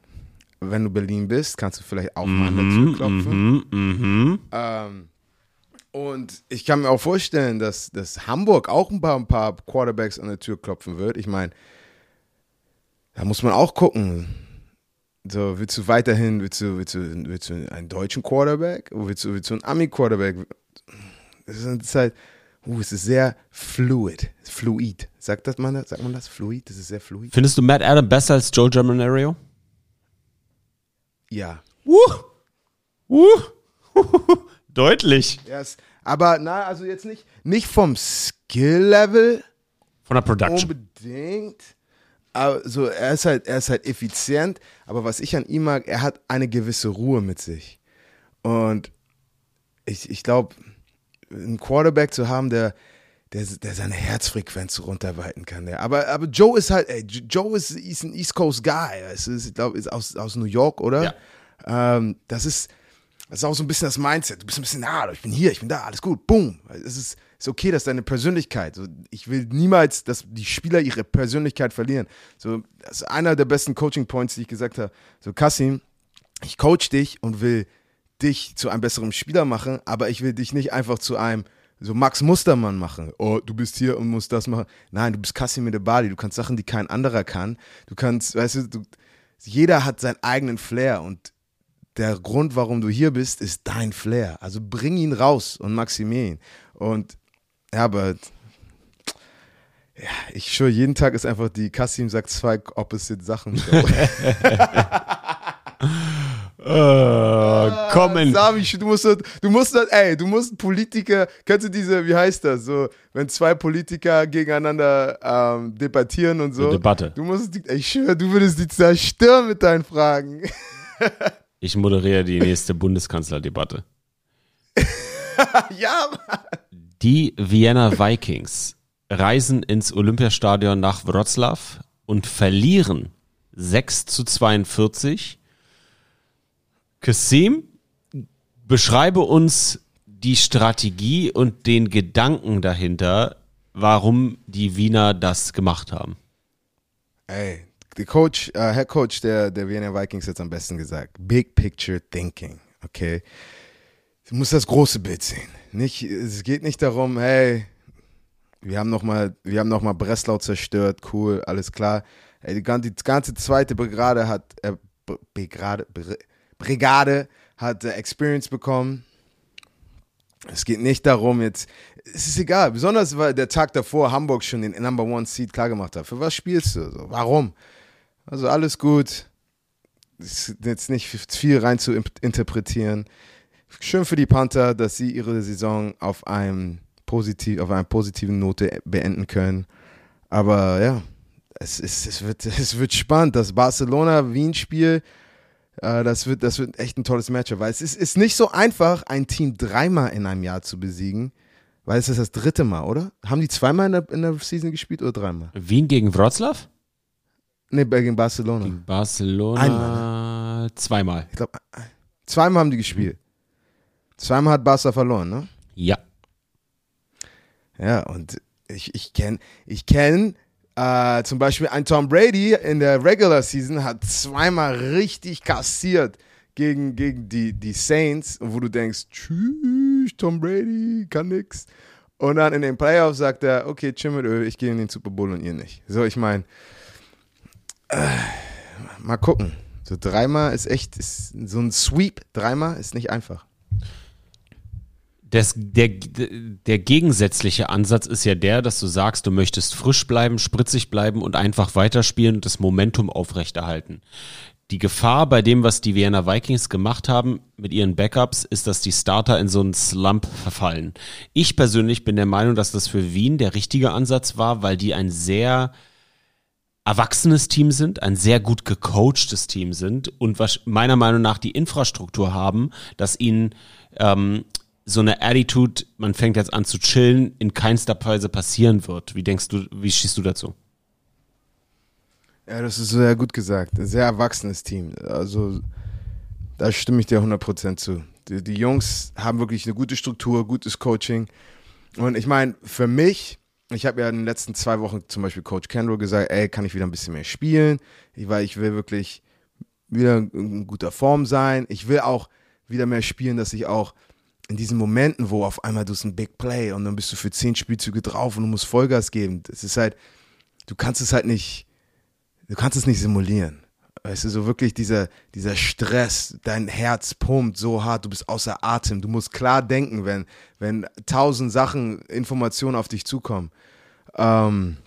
S1: wenn du Berlin bist, kannst du vielleicht auch mal an der Tür klopfen.
S3: Mhm, mhm.
S1: Ähm, und ich kann mir auch vorstellen, dass, dass Hamburg auch ein paar, ein paar Quarterbacks an der Tür klopfen wird. Ich meine, da muss man auch gucken. So, willst du weiterhin, willst du, willst du, willst du einen deutschen Quarterback? Oder willst du, willst du einen Ami-Quarterback? Das ist, halt, uh, es ist sehr fluid, fluid. Sagt, das man, das- sagt man das? Fluid? Das ist sehr fluid.
S3: Findest du Matt Adam besser als Joe Germanario?
S1: Ja.
S3: Uh. Uh. Deutlich.
S1: Yes. Aber na, also jetzt nicht, nicht vom Skill-Level
S3: Von der Production.
S1: unbedingt. Aber so, er ist halt, er ist halt effizient. Aber was ich an ihm mag, er hat eine gewisse Ruhe mit sich. Und ich, ich glaube, einen Quarterback zu haben, der, der, der seine Herzfrequenz runterweiten kann. Der. Aber, aber Joe ist halt, ey, Joe ist, ist ein East Coast Guy. Es ist, ich glaube, ist aus, aus New York, oder? Ähm, das ist, das ist auch so ein bisschen das Mindset. Du bist ein bisschen, na, ich bin hier, ich bin da, alles gut, boom. Es ist, ist okay, dass deine Persönlichkeit, so, ich will niemals, dass die Spieler ihre Persönlichkeit verlieren. So, das ist einer der besten Coaching Points, die ich gesagt habe. So, Kassim, ich coach dich und will dich zu einem besseren Spieler machen, aber ich will dich nicht einfach zu einem so Max Mustermann machen. Oh, du bist hier und musst das machen. Nein, du bist Kasimir de Bali. Du kannst Sachen, die kein anderer kann. Du kannst, weißt du, du jeder hat seinen eigenen Flair und der Grund, warum du hier bist, ist dein Flair. Also bring ihn raus und maximier ihn. Und ja, aber ja, ich schwöre, jeden Tag ist einfach die Kassim sagt zwei opposite Sachen.
S3: Äh, kommen.
S1: Sami, du musst, du musst, ey, du musst Politiker, kennst du diese, wie heißt das, so, wenn zwei Politiker gegeneinander ähm, debattieren und so.
S3: Eine Debatte.
S1: Du musst, die- ich schwöre, du würdest die zerstören mit deinen Fragen.
S3: Ich moderiere die nächste Bundeskanzlerdebatte.
S1: ja, Mann.
S3: Die Vienna Vikings reisen ins Olympiastadion nach Wroclaw und verlieren 6 zu 42. Kasim, beschreibe uns die Strategie und den Gedanken dahinter, warum die Wiener das gemacht haben.
S1: Ey, der Coach, äh, Head Coach der, der Vienna Vikings hat es am besten gesagt. Big Picture Thinking, okay? Du musst das große Bild sehen. Nicht, es geht nicht darum, hey, wir haben nochmal, noch Breslau zerstört, cool, alles klar. Ey, die, ganze, die ganze zweite Brigade hat, äh, Brigade, Br- Brigade hat äh, Experience bekommen. Es geht nicht darum, jetzt, es ist egal, besonders weil der Tag davor Hamburg schon den Number One Seed klargemacht hat. Für was spielst du? So, warum? Also alles gut. Ist jetzt nicht viel rein zu interpretieren. Schön für die Panther, dass sie ihre Saison auf, einem positiv, auf einer positiven Note beenden können. Aber ja, es, ist, es, wird, es wird spannend. Das Barcelona-Wien-Spiel, äh, das, wird, das wird echt ein tolles Matchup. Weil es ist, ist nicht so einfach, ein Team dreimal in einem Jahr zu besiegen. Weil es ist das dritte Mal, oder? Haben die zweimal in der, in der Season gespielt oder dreimal?
S3: Wien gegen Wroclaw?
S1: Nee, gegen Barcelona.
S3: Gegen Barcelona
S1: Einmal,
S3: zweimal.
S1: Ich glaube, zweimal haben die gespielt. Zweimal hat Barca verloren, ne?
S3: Ja.
S1: Ja, und ich, ich kenne ich kenn, äh, zum Beispiel ein Tom Brady in der Regular Season hat zweimal richtig kassiert gegen, gegen die, die Saints, wo du denkst, tschüss, Tom Brady, kann nix. Und dann in den Playoffs sagt er, okay, chill mit Öl, ich gehe in den Super Bowl und ihr nicht. So, ich meine, äh, mal gucken. So dreimal ist echt, ist, so ein Sweep dreimal ist nicht einfach.
S3: Das, der, der gegensätzliche Ansatz ist ja der, dass du sagst, du möchtest frisch bleiben, spritzig bleiben und einfach weiterspielen und das Momentum aufrechterhalten. Die Gefahr bei dem, was die Vienna Vikings gemacht haben mit ihren Backups, ist, dass die Starter in so einen Slump verfallen. Ich persönlich bin der Meinung, dass das für Wien der richtige Ansatz war, weil die ein sehr erwachsenes Team sind, ein sehr gut gecoachtes Team sind und was meiner Meinung nach die Infrastruktur haben, dass ihnen ähm, so eine Attitude, man fängt jetzt an zu chillen, in keinster Weise passieren wird. Wie denkst du, wie schießt du dazu?
S1: Ja, das ist sehr gut gesagt. Ein sehr erwachsenes Team. Also, da stimme ich dir 100% zu. Die, die Jungs haben wirklich eine gute Struktur, gutes Coaching. Und ich meine, für mich, ich habe ja in den letzten zwei Wochen zum Beispiel Coach Kendall gesagt, ey, kann ich wieder ein bisschen mehr spielen, weil ich will wirklich wieder in guter Form sein. Ich will auch wieder mehr spielen, dass ich auch in diesen Momenten, wo auf einmal du ein Big Play und dann bist du für zehn Spielzüge drauf und du musst Vollgas geben. Das ist halt, du kannst es halt nicht, du kannst es nicht simulieren. Weißt du, so wirklich dieser, dieser Stress, dein Herz pumpt so hart, du bist außer Atem, du musst klar denken, wenn, wenn tausend Sachen, Informationen auf dich zukommen. Ähm,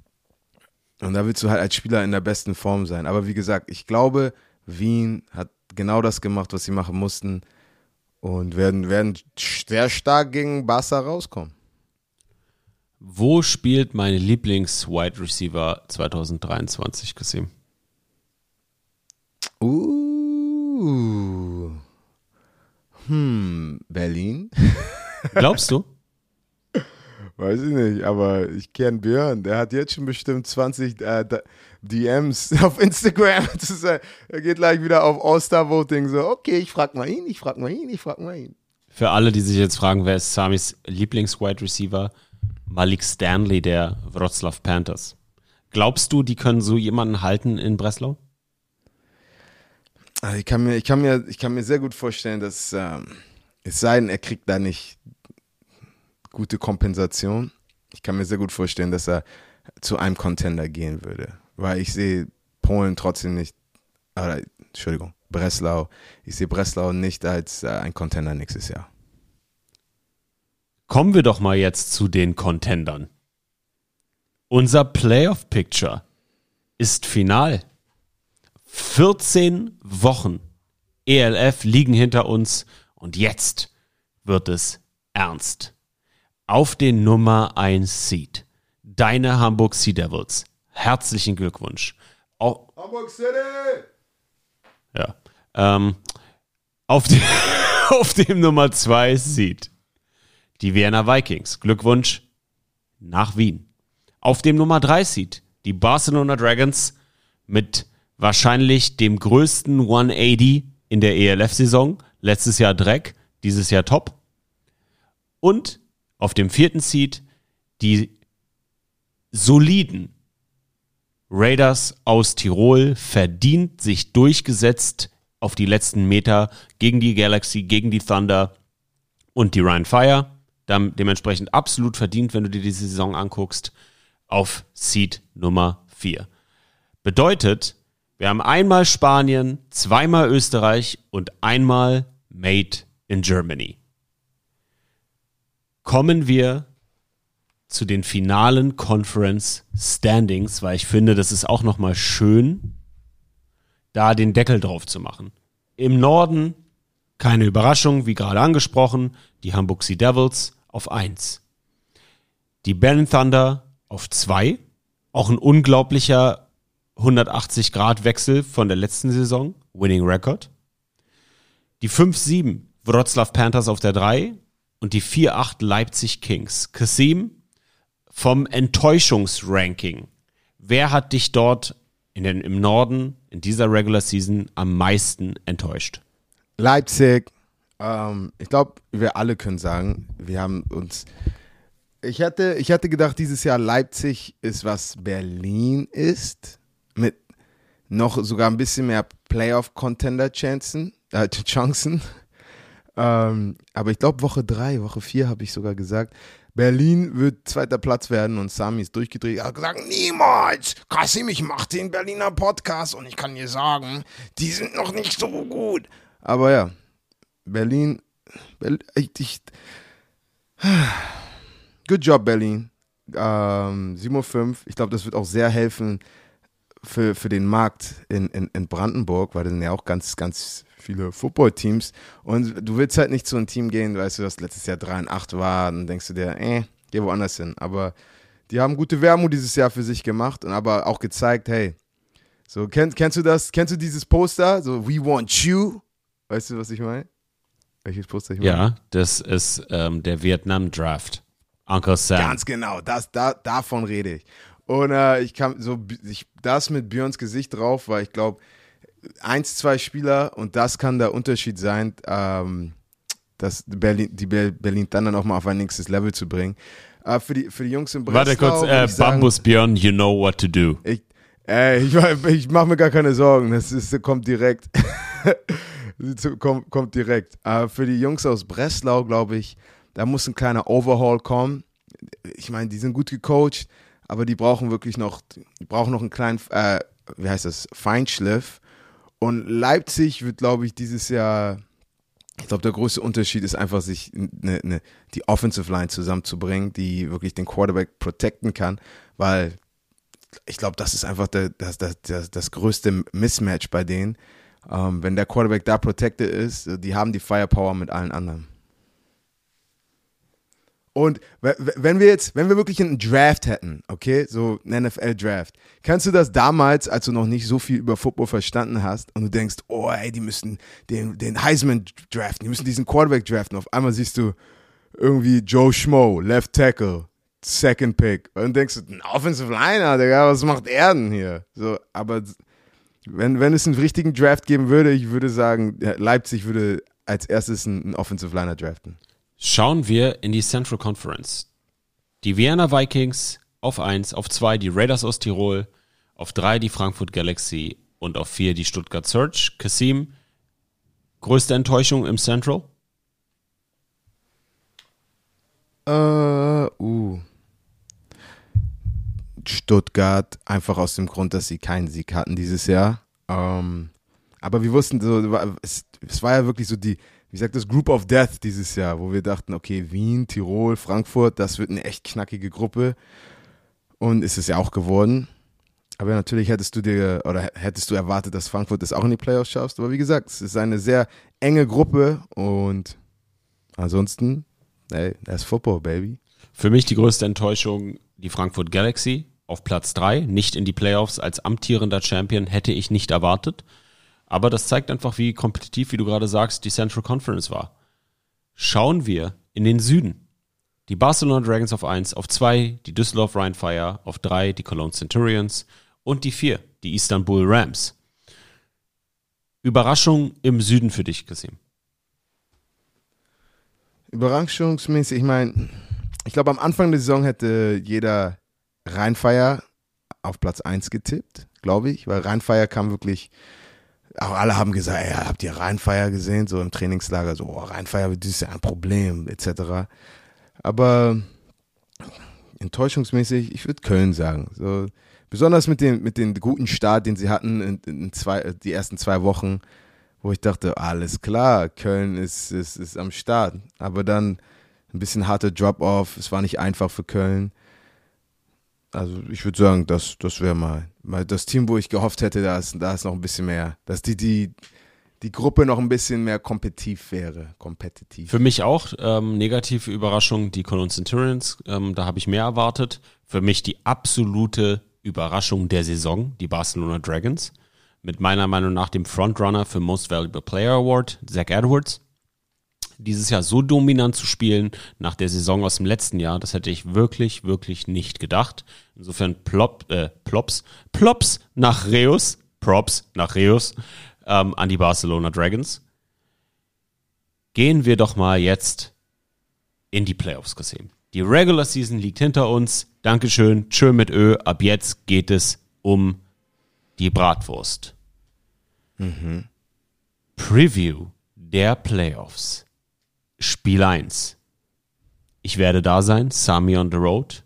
S1: und da willst du halt als Spieler in der besten Form sein. Aber wie gesagt, ich glaube, Wien hat genau das gemacht, was sie machen mussten und werden, werden sehr stark gegen Barca rauskommen.
S3: Wo spielt mein Lieblings-Wide Receiver 2023, Kasim?
S1: Uh. Hm, Berlin?
S3: Glaubst du?
S1: Weiß ich nicht, aber ich kenne Björn. Der hat jetzt schon bestimmt 20 äh, DMs auf Instagram. Ist, äh, er geht gleich wieder auf All-Star-Voting. So, okay, ich frag mal ihn, ich frag mal ihn, ich frag mal ihn.
S3: Für alle, die sich jetzt fragen, wer ist Samis Lieblings-Wide Receiver? Malik Stanley der Wroclaw Panthers. Glaubst du, die können so jemanden halten in Breslau?
S1: Also ich kann mir, ich kann mir, ich kann mir sehr gut vorstellen, dass ähm, es sei denn, er kriegt da nicht gute Kompensation. Ich kann mir sehr gut vorstellen, dass er zu einem Contender gehen würde, weil ich sehe Polen trotzdem nicht, oder, Entschuldigung, Breslau. Ich sehe Breslau nicht als äh, ein Contender nächstes Jahr.
S3: Kommen wir doch mal jetzt zu den Contendern. Unser Playoff Picture ist final. 14 Wochen ELF liegen hinter uns und jetzt wird es ernst. Auf den Nummer 1 Seed. Deine Hamburg Sea Devils. Herzlichen Glückwunsch. Au-
S1: Hamburg City!
S3: ja. Ähm, auf, dem, auf dem Nummer 2 Seed. Die Vienna Vikings. Glückwunsch nach Wien. Auf dem Nummer 3 Seed. Die Barcelona Dragons mit wahrscheinlich dem größten 180 in der ELF-Saison. Letztes Jahr Dreck, dieses Jahr Top. Und auf dem vierten Seed die soliden Raiders aus Tirol verdient sich durchgesetzt auf die letzten Meter gegen die Galaxy, gegen die Thunder und die Ryan Fire. Dem, dementsprechend absolut verdient, wenn du dir diese Saison anguckst, auf Seed Nummer 4. Bedeutet, wir haben einmal Spanien, zweimal Österreich und einmal Made in Germany. Kommen wir zu den finalen Conference Standings, weil ich finde, das ist auch nochmal schön, da den Deckel drauf zu machen. Im Norden keine Überraschung, wie gerade angesprochen, die Hamburg Sea Devils auf 1. Die Berlin Thunder auf 2. Auch ein unglaublicher 180-Grad-Wechsel von der letzten Saison. Winning Record. Die 5-7 Wroclaw Panthers auf der 3 und die 4-8 Leipzig Kings. Kasim, vom Enttäuschungsranking. Wer hat dich dort in den, im Norden in dieser Regular Season am meisten enttäuscht?
S1: Leipzig. Ähm, ich glaube, wir alle können sagen, wir haben uns. Ich hatte, ich hatte gedacht, dieses Jahr Leipzig ist, was Berlin ist. Mit noch sogar ein bisschen mehr Playoff-Contender-Chancen. Äh, Chancen. Ähm, aber ich glaube, Woche drei, Woche vier habe ich sogar gesagt, Berlin wird zweiter Platz werden und Sami ist durchgedreht. Er hat gesagt, niemals. Kasim, ich mache den Berliner Podcast und ich kann dir sagen, die sind noch nicht so gut. Aber ja, Berlin, Berlin ich, good job, Berlin. Ähm, 7.05 Ich glaube, das wird auch sehr helfen für, für den Markt in, in, in Brandenburg, weil da sind ja auch ganz, ganz viele Football-Teams. Und du willst halt nicht zu einem Team gehen, weißt du, das letztes Jahr 3 und 8 war, dann denkst du dir, äh, geh woanders hin. Aber die haben gute Werbung dieses Jahr für sich gemacht und aber auch gezeigt, hey, so, kenn, kennst du das, kennst du dieses Poster? So, we want you. Weißt du, was ich meine? Welches Poster ich meine?
S3: Ja, das ist ähm, der Vietnam Draft. Uncle Sam.
S1: Ganz genau, das, da, davon rede ich. Und äh, ich kam so, ich, das mit Björns Gesicht drauf, weil ich glaube, eins, zwei Spieler und das kann der Unterschied sein, ähm, dass Berlin, die Ber- Berlin dann dann auch mal auf ein nächstes Level zu bringen. Äh, für, die, für die Jungs in Breslau.
S3: Warte kurz, äh, Bambus Björn, you know what to do.
S1: Ich, äh, ich, ich mache mir gar keine Sorgen, das ist, kommt direkt. kommt, kommt direkt. Äh, für die Jungs aus Breslau, glaube ich, da muss ein kleiner Overhaul kommen. Ich meine, die sind gut gecoacht, aber die brauchen wirklich noch, die brauchen noch einen kleinen, äh, wie heißt das, Feinschliff. Und Leipzig wird, glaube ich, dieses Jahr, ich glaube, der größte Unterschied ist einfach, sich ne, ne, die Offensive Line zusammenzubringen, die wirklich den Quarterback protecten kann, weil ich glaube, das ist einfach der, das, das, das, das größte Mismatch bei denen. Ähm, wenn der Quarterback da protected ist, die haben die Firepower mit allen anderen. Und wenn wir jetzt, wenn wir wirklich einen Draft hätten, okay, so einen NFL-Draft, kannst du das damals, als du noch nicht so viel über Football verstanden hast und du denkst, oh ey, die müssen den, den Heisman draften, die müssen diesen Quarterback draften. Auf einmal siehst du irgendwie Joe Schmo, Left Tackle, Second Pick. Und denkst du, ein Offensive Liner, Digga, was macht er denn hier? So, aber wenn, wenn es einen richtigen Draft geben würde, ich würde sagen, Leipzig würde als erstes einen Offensive Liner draften.
S3: Schauen wir in die Central Conference. Die Vienna Vikings auf 1, auf 2 die Raiders aus Tirol, auf 3 die Frankfurt Galaxy und auf 4 die Stuttgart Surge. Kasim, Größte Enttäuschung im Central?
S1: Äh, uh. Stuttgart, einfach aus dem Grund, dass sie keinen Sieg hatten dieses Jahr. Ähm, aber wir wussten, so, es, es war ja wirklich so die, wie sagt das, Group of Death dieses Jahr, wo wir dachten, okay, Wien, Tirol, Frankfurt, das wird eine echt knackige Gruppe. Und ist es ja auch geworden. Aber natürlich hättest du dir oder hättest du erwartet, dass Frankfurt das auch in die Playoffs schaffst. Aber wie gesagt, es ist eine sehr enge Gruppe und ansonsten, ey, that's Football, baby.
S3: Für mich die größte Enttäuschung die Frankfurt Galaxy auf Platz 3, nicht in die Playoffs als amtierender Champion hätte ich nicht erwartet. Aber das zeigt einfach, wie kompetitiv, wie du gerade sagst, die Central Conference war. Schauen wir in den Süden. Die Barcelona Dragons auf 1, auf 2 die Düsseldorf Rheinfire, auf 3 die Cologne Centurions und die 4 die Istanbul Rams. Überraschung im Süden für dich, Kasim.
S1: Überraschungsmäßig, ich meine, ich glaube, am Anfang der Saison hätte jeder Rheinfire auf Platz 1 getippt, glaube ich, weil Rheinfire kam wirklich, auch alle haben gesagt, ey, habt ihr Rheinfire gesehen, so im Trainingslager, so, oh, Rheinfire, das ist ja ein Problem, etc. Aber enttäuschungsmäßig, ich würde Köln sagen. So, besonders mit dem, mit dem guten Start, den sie hatten in, in zwei, die ersten zwei Wochen, wo ich dachte, alles klar, Köln ist, ist, ist am Start. Aber dann ein bisschen harter Drop-off, es war nicht einfach für Köln. Also ich würde sagen, das, das wäre mal das Team, wo ich gehofft hätte, da ist, da ist noch ein bisschen mehr, dass die, die, die Gruppe noch ein bisschen mehr kompetitiv wäre, kompetitiv.
S3: Für mich auch ähm, negative Überraschung, die Cologne Centurions, ähm, da habe ich mehr erwartet. Für mich die absolute Überraschung der Saison, die Barcelona Dragons. Mit meiner Meinung nach dem Frontrunner für Most Valuable Player Award, Zach Edwards. Dieses Jahr so dominant zu spielen nach der Saison aus dem letzten Jahr, das hätte ich wirklich, wirklich nicht gedacht. Insofern plop, äh, plops, plops nach Reus, Props nach Reus ähm, an die Barcelona Dragons. Gehen wir doch mal jetzt in die Playoffs gesehen. Die Regular Season liegt hinter uns. Dankeschön. Tschö mit Ö. Ab jetzt geht es um die Bratwurst. Preview der Playoffs. Spiel 1. Ich werde da sein, Sami on the Road.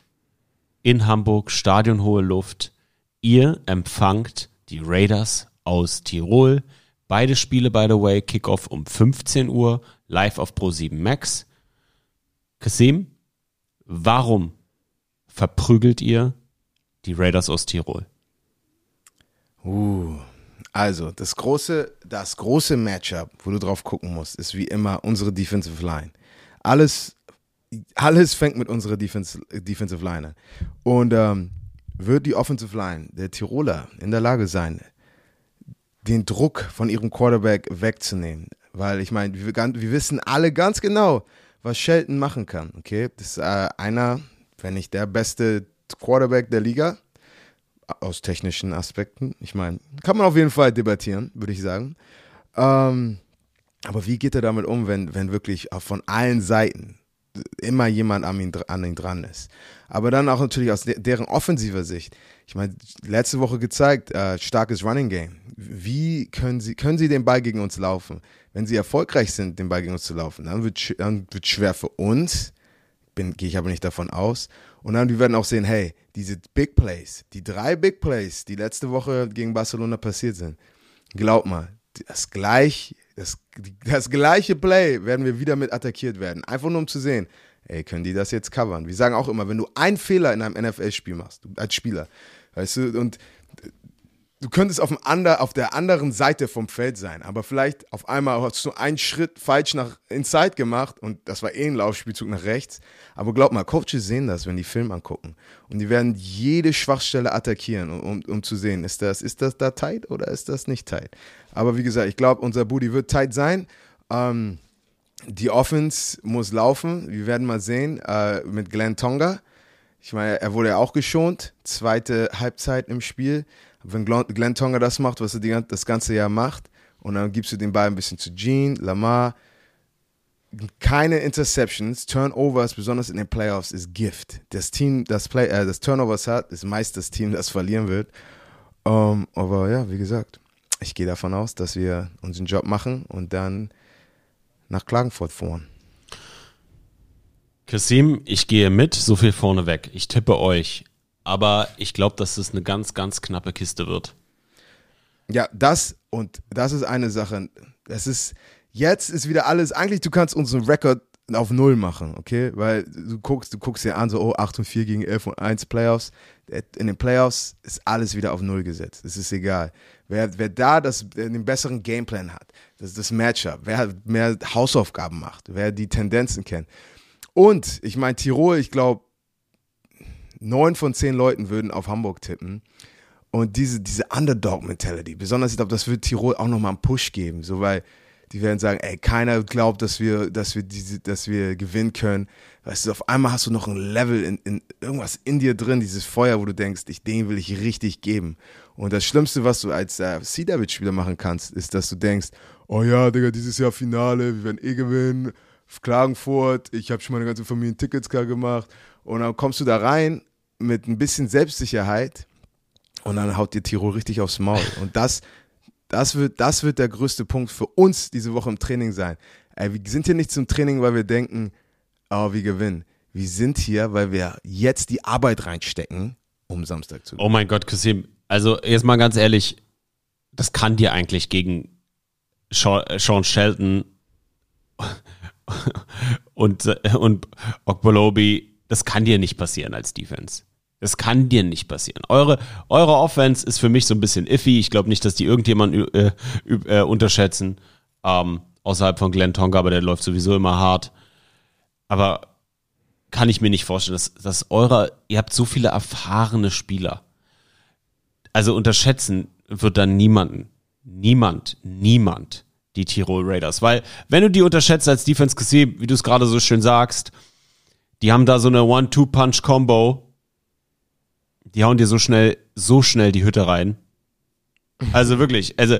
S3: In Hamburg, Stadion Hohe Luft. Ihr empfangt die Raiders aus Tirol. Beide Spiele, by the way, Kickoff um 15 Uhr, live auf Pro7 Max. Kasim, warum verprügelt ihr die Raiders aus Tirol?
S1: Uh, also das große, das große Matchup, wo du drauf gucken musst, ist wie immer unsere Defensive Line. Alles, alles fängt mit unserer Defense, Defensive Line an. Und ähm, wird die Offensive Line der Tiroler in der Lage sein, den Druck von ihrem Quarterback wegzunehmen? Weil ich meine, wir, wir wissen alle ganz genau, was Shelton machen kann. Okay, das ist äh, einer, wenn nicht der beste Quarterback der Liga aus technischen Aspekten. Ich meine, kann man auf jeden Fall debattieren, würde ich sagen. Ähm, aber wie geht er damit um, wenn, wenn wirklich von allen Seiten immer jemand an ihn, an ihn dran ist? Aber dann auch natürlich aus de deren offensiver Sicht. Ich meine, letzte Woche gezeigt, äh, starkes Running Game. Wie können sie, können sie den Ball gegen uns laufen? Wenn sie erfolgreich sind, den Ball gegen uns zu laufen, dann wird dann wird schwer für uns. Gehe ich aber nicht davon aus. Und dann, wir werden auch sehen, hey, diese Big Plays, die drei Big Plays, die letzte Woche gegen Barcelona passiert sind, glaub mal, das gleich, das, das gleiche Play werden wir wieder mit attackiert werden. Einfach nur um zu sehen, ey, können die das jetzt covern? Wir sagen auch immer, wenn du einen Fehler in einem NFL-Spiel machst, als Spieler, weißt du, und du könntest auf, ander, auf der anderen Seite vom Feld sein, aber vielleicht auf einmal hast du einen Schritt falsch nach Inside gemacht und das war eh ein Laufspielzug nach rechts. Aber glaub mal, Coaches sehen das, wenn die Film angucken. Und die werden jede Schwachstelle attackieren, um, um, um zu sehen, ist das, ist das da tight oder ist das nicht tight. Aber wie gesagt, ich glaube, unser Booty wird tight sein. Ähm, die Offense muss laufen. Wir werden mal sehen äh, mit Glenn Tonga. Ich meine, er wurde ja auch geschont. Zweite Halbzeit im Spiel. Wenn Glenn, Tonga das macht, was er die, das ganze Jahr macht, und dann gibst du den Ball ein bisschen zu Gene, Lamar. Keine Interceptions, Turnovers, besonders in den Playoffs, ist Gift. Das Team, das, Play, äh, das Turnovers hat, ist meist das Team, das verlieren wird. Ähm, aber ja, wie gesagt, ich gehe davon aus, dass wir unseren Job machen und dann nach Klagenfurt fahren.
S3: Kasim, ich gehe mit, so viel vorneweg. Ich tippe euch. Aber ich glaube, dass es eine ganz, ganz knappe Kiste wird.
S1: Ja, das und das ist eine Sache. Das ist, jetzt ist wieder alles, eigentlich du kannst unseren Rekord auf Null machen, okay? Weil du guckst, du guckst dir an, so, oh, 8 und 4 gegen 11 und 1 Playoffs. In den Playoffs ist alles wieder auf Null gesetzt. Es ist egal. Wer, wer da das, den besseren Gameplan hat, das das Matchup, wer mehr Hausaufgaben macht, wer die Tendenzen kennt. Und ich meine, Tirol, ich glaube, neun von zehn Leuten würden auf Hamburg tippen. Und diese, diese Underdog-Mentality, besonders ich glaube, das wird Tirol auch nochmal einen Push geben, so weil die werden sagen, ey, keiner glaubt, dass wir, dass wir diese, dass wir gewinnen können. Weißt du, auf einmal hast du noch ein Level in, in irgendwas in dir drin, dieses Feuer, wo du denkst, ich, den will ich richtig geben. Und das Schlimmste, was du als äh, C-David-Spieler machen kannst, ist, dass du denkst, oh ja, Digga, dieses Jahr Finale, wir werden eh gewinnen, Klagenfurt, ich habe schon meine ganze Familie Tickets klar gemacht. Und dann kommst du da rein mit ein bisschen Selbstsicherheit und dann haut dir Tirol richtig aufs Maul. Und das, das wird, das wird der größte Punkt für uns diese Woche im Training sein. Ey, wir sind hier nicht zum Training, weil wir denken, oh, wir gewinnen. Wir sind hier, weil wir jetzt die Arbeit reinstecken, um Samstag zu gewinnen.
S3: Oh mein Gott, Kasim. Also jetzt mal ganz ehrlich, das kann dir eigentlich gegen Sean, äh, Sean Shelton und, äh, und Okbolobi, das kann dir nicht passieren als Defense. Das kann dir nicht passieren. Eure, eure Offense ist für mich so ein bisschen iffy. Ich glaube nicht, dass die irgendjemanden äh, äh, unterschätzen. Ähm, außerhalb von Glenn Tonga, aber der läuft sowieso immer hart. Aber kann ich mir nicht vorstellen, dass, dass eure, ihr habt so viele erfahrene Spieler. Also unterschätzen wird dann niemanden. Niemand, niemand die Tirol Raiders. Weil, wenn du die unterschätzt als Defense gesehen, wie du es gerade so schön sagst, die haben da so eine One-Two-Punch-Combo. Die hauen dir so schnell, so schnell die Hütte rein. Also wirklich, also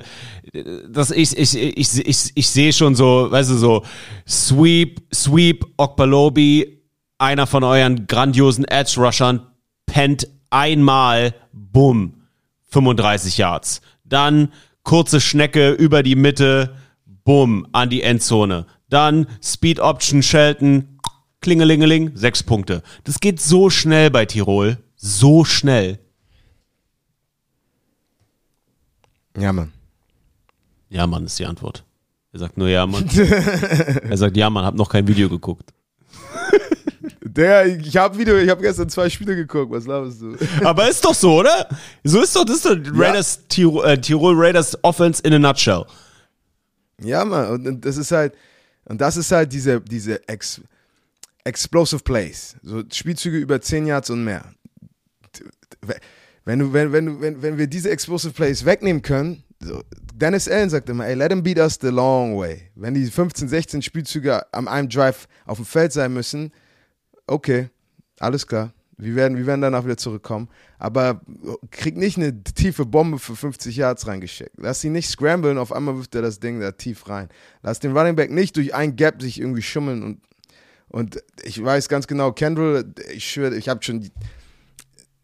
S3: das ich ich ich ich, ich sehe schon so, weißt du so Sweep Sweep Okbalobi, einer von euren grandiosen Edge Rushern pennt einmal, bumm, 35 Yards. Dann kurze Schnecke über die Mitte, bumm, an die Endzone. Dann Speed Option Shelton, klingelingeling, sechs Punkte. Das geht so schnell bei Tirol, so schnell.
S1: Ja, Mann.
S3: Ja, Mann, ist die Antwort. Er sagt nur ja, Mann. er sagt ja, Mann, hab noch kein Video geguckt.
S1: Der, ich habe Video, ich habe gestern zwei Spiele geguckt, was laberst du?
S3: Aber ist doch so, oder? So ist doch, das ist doch Raiders, Tirol, äh, Tirol Raiders Offense in a nutshell.
S1: Ja, Mann, und, und das ist halt, und das ist halt diese, diese Ex, Explosive Plays. So Spielzüge über 10 Yards und mehr. Wenn, du, wenn, wenn, wenn, wenn wir diese Explosive Plays wegnehmen können, so, Dennis Allen sagt immer, ey, let him beat us the long way. Wenn die 15, 16 Spielzüge am einem Drive auf dem Feld sein müssen, okay, alles klar. Wir werden, wir werden danach wieder zurückkommen. Aber krieg nicht eine tiefe Bombe für 50 Yards reingeschickt. Lass ihn nicht scramblen, auf einmal wirft er das Ding da tief rein. Lass den Running Back nicht durch ein Gap sich irgendwie schummeln und, und ich weiß ganz genau, Kendall, ich schwöre, ich habe schon,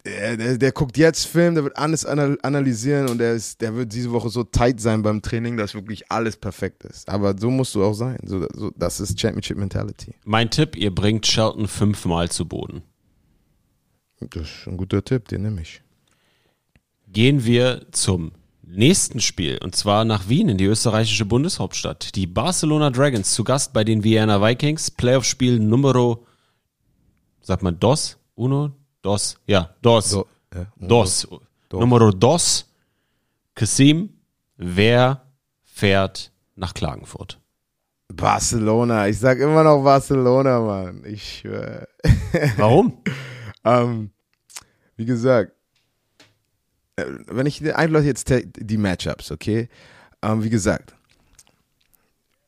S1: der, der, der, guckt jetzt Film, der wird alles analysieren und der, ist, der wird diese Woche so tight sein beim Training, dass wirklich alles perfekt ist. Aber so musst du auch sein. So, so, das ist Championship Mentality.
S3: Mein Tipp, ihr bringt Shelton fünfmal zu Boden.
S1: Das ist ein guter Tipp, den nehme ich.
S3: Gehen wir zum nächsten Spiel und zwar nach Wien in die österreichische Bundeshauptstadt. Die Barcelona Dragons zu Gast bei den Vienna Vikings. Playoff-Spiel Numero, sagt man DOS? Uno? DOS? Ja, DOS.
S1: Do, ja,
S3: DOS.
S1: Dos.
S3: Numero DOS. Kasim, wer fährt nach Klagenfurt?
S1: Barcelona. Ich sag immer noch Barcelona, Mann. Ich schwöre.
S3: Warum?
S1: ähm, wie gesagt, äh, wenn ich einfach jetzt die Matchups, okay? Ähm, wie gesagt,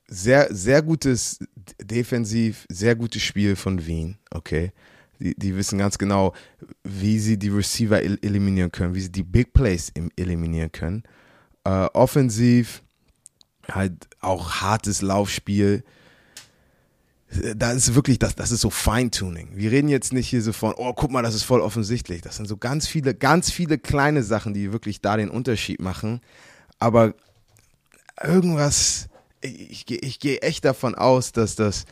S1: sehr, sehr gutes Defensiv, sehr gutes Spiel von Wien, okay? Die, die wissen ganz genau, wie sie die Receiver el eliminieren können, wie sie die Big Plays eliminieren können. Äh, offensiv, halt auch hartes Laufspiel. Da ist wirklich, das, das ist so Feintuning. Wir reden jetzt nicht hier so von, oh, guck mal, das ist voll offensichtlich. Das sind so ganz viele, ganz viele kleine Sachen, die wirklich da den Unterschied machen. aber irgendwas, ich, ich, ich gehe echt davon aus, dass das,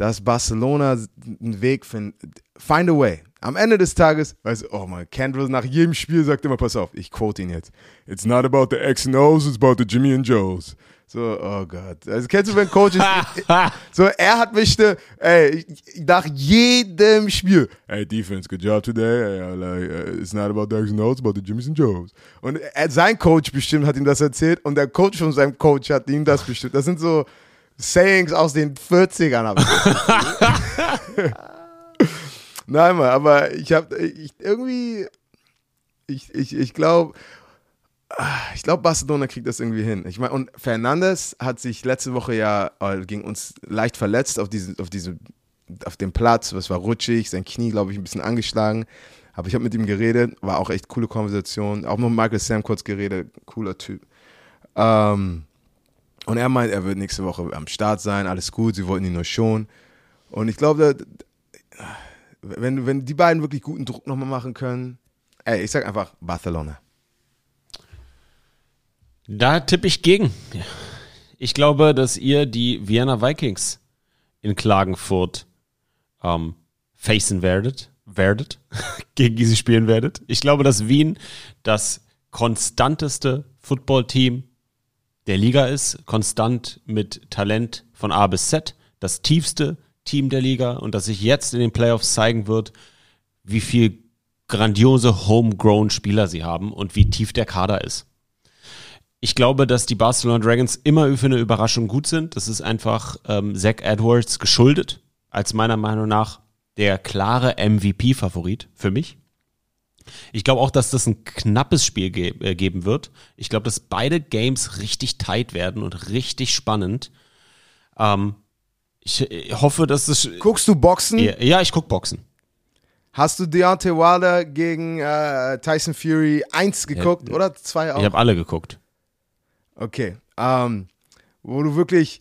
S1: dass Barcelona einen Weg findet. Find a way. Am Ende des Tages, weißt du, oh man, Kendrill nach jedem Spiel sagt immer, pass auf, ich quote ihn jetzt. It's not about the X and O's, it's about the Jimmy and Joes. So, oh Gott. Also kennst du, wenn Coaches, so, er hat mich, ne, ey, ich- nach jedem Spiel, hey, Defense, good job today, like, uh, it's not about the X and O's, it's about the Jimmys and Joes. Und er, sein Coach bestimmt hat ihm das erzählt und der Coach von seinem Coach hat ihm das bestimmt. Das sind so Sayings aus den 40ern. hab ich das Gefühl. Nein, Mann, aber ich habe ich, irgendwie, ich, ich, ich glaube, ich glaube, Barcelona kriegt das irgendwie hin. Ich meine, und Fernandes hat sich letzte Woche ja äh, gegen uns leicht verletzt auf, diesen, auf, diese, auf dem Platz. Es war rutschig, sein Knie, glaube ich, ein bisschen angeschlagen. Aber ich habe mit ihm geredet, war auch echt coole Konversation. Auch mit Michael Sam kurz geredet, cooler Typ. Ähm, und er meint, er wird nächste Woche am Start sein, alles gut, sie wollten ihn nur schon. Und ich glaube, wenn, wenn die beiden wirklich guten Druck nochmal machen können, ey, ich sag einfach Barcelona.
S3: Da tippe ich gegen. Ich glaube, dass ihr die Vienna Vikings in Klagenfurt ähm, facen werdet, werdet, gegen die sie spielen werdet. Ich glaube, dass Wien das konstanteste Footballteam der Liga ist, konstant mit Talent von A bis Z, das tiefste Team der Liga und dass sich jetzt in den Playoffs zeigen wird, wie viel grandiose homegrown Spieler sie haben und wie tief der Kader ist. Ich glaube, dass die Barcelona Dragons immer für eine Überraschung gut sind. Das ist einfach ähm, Zach Edwards geschuldet, als meiner Meinung nach der klare MVP-Favorit für mich. Ich glaube auch, dass das ein knappes Spiel ge äh, geben wird. Ich glaube, dass beide Games richtig tight werden und richtig spannend. Ähm, ich äh, hoffe, dass es.
S1: Guckst du Boxen?
S3: Ja, ich guck Boxen.
S1: Hast du Deontay Wilder gegen äh, Tyson Fury 1 geguckt
S3: Ja,
S1: oder 2 auch?
S3: Ich habe alle geguckt.
S1: Okay. Ähm, wo du wirklich.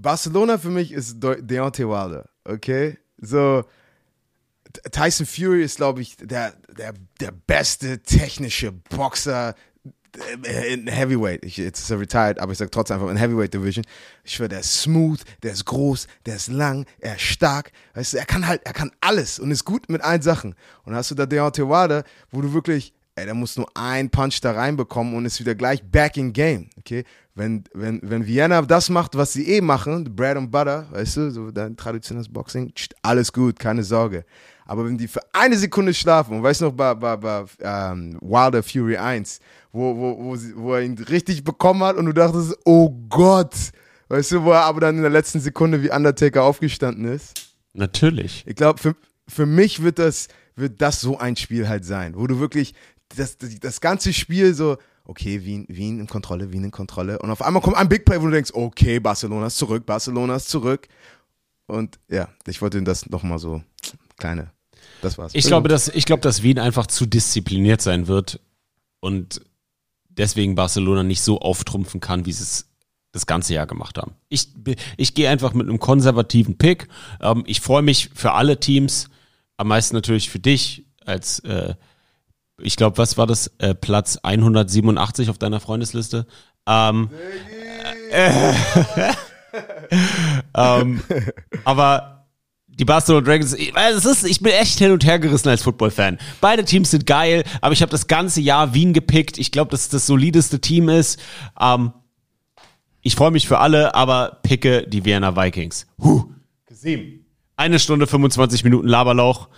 S1: Barcelona für mich ist De Deontay Wilder. Okay? So. Tyson Fury ist, glaube ich, der, der, der beste technische Boxer äh, in Heavyweight. Ich, jetzt ist er retired, aber ich sage trotzdem einfach in Heavyweight Division. Ich schwöre, der ist smooth, der ist groß, der ist lang, er ist stark. Weißt du, er kann halt, er kann alles und ist gut mit allen Sachen. Und dann hast du da Deontay Wilder, wo du wirklich, ey, der muss nur einen Punch da reinbekommen und ist wieder gleich back in game. Okay? Wenn, wenn, wenn Vienna das macht, was sie eh machen, Bread and Butter, weißt du, so dein traditionelles Boxing, tsch, alles gut, keine Sorge. Aber wenn die für eine Sekunde schlafen, und weißt du noch bei, bei, bei ähm, Wilder Fury 1, wo, wo, wo, sie, wo er ihn richtig bekommen hat und du dachtest, oh Gott, weißt du, wo er aber dann in der letzten Sekunde wie Undertaker aufgestanden ist.
S3: Natürlich.
S1: Ich glaube, für, für mich wird das, wird das so ein Spiel halt sein, wo du wirklich das, das, das ganze Spiel so, okay, Wien, Wien in Kontrolle, Wien in Kontrolle. Und auf einmal kommt ein Big Play, wo du denkst, okay, Barcelona ist zurück, Barcelona ist zurück. Und ja, ich wollte das nochmal so kleine, das war's.
S3: Ich glaube, dass, ich glaube, dass Wien einfach zu diszipliniert sein wird und deswegen Barcelona nicht so auftrumpfen kann, wie sie es das ganze Jahr gemacht haben. Ich, ich gehe einfach mit einem konservativen Pick. Ähm, ich freue mich für alle Teams, am meisten natürlich für dich als, äh, ich glaube, was war das, äh, Platz 187 auf deiner Freundesliste. Ähm, ähm, aber die Barcelona Dragons, ich, es ist, ich bin echt hin und her gerissen als Football-Fan. Beide Teams sind geil, aber ich habe das ganze Jahr Wien gepickt. Ich glaube, dass es das solideste Team ist. Ähm, ich freue mich für alle, aber picke die Vienna Vikings. Huh. Gesehen. Eine Stunde 25 Minuten Laberlauch.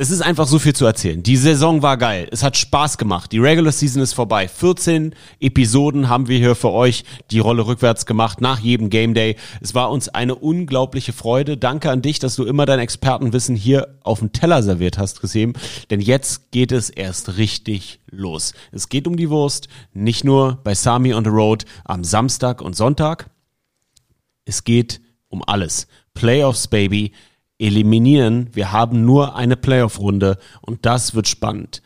S3: Es ist einfach so viel zu erzählen. Die Saison war geil. Es hat Spaß gemacht. Die Regular Season ist vorbei. 14 Episoden haben wir hier für euch die Rolle rückwärts gemacht nach jedem Game Day. Es war uns eine unglaubliche Freude. Danke an dich, dass du immer dein Expertenwissen hier auf dem Teller serviert hast, gesehen. Denn jetzt geht es erst richtig los. Es geht um die Wurst. Nicht nur bei Sami on the Road am Samstag und Sonntag. Es geht um alles. Playoffs, Baby. Eliminieren. Wir haben nur eine Playoff-Runde und das wird spannend.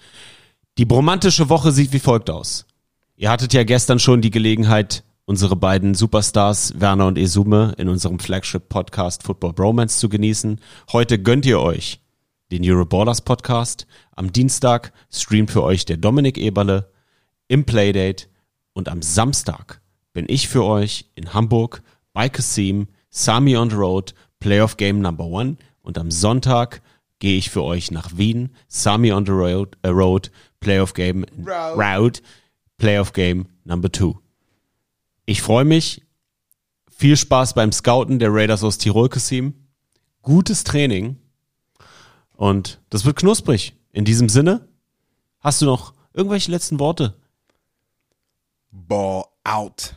S3: Die bromantische Woche sieht wie folgt aus. Ihr hattet ja gestern schon die Gelegenheit, unsere beiden Superstars Werner und Esume in unserem Flagship-Podcast Football Bromance zu genießen. Heute gönnt ihr euch den Euroballers Podcast. Am Dienstag streamt für euch der Dominik Eberle im Playdate Und am Samstag bin ich für euch in Hamburg bei Kasim, Sami on the Road, Playoff Game Number One. Und am Sonntag gehe ich für euch nach Wien, Sami on the Road, äh, Road Playoff Game
S1: Route.
S3: Route, Playoff Game Number Two. Ich freue mich. Viel Spaß beim Scouten der Raiders aus Tirol, Kasim. Gutes Training. Und das wird knusprig. In diesem Sinne, hast du noch irgendwelche letzten Worte?
S1: Ball out.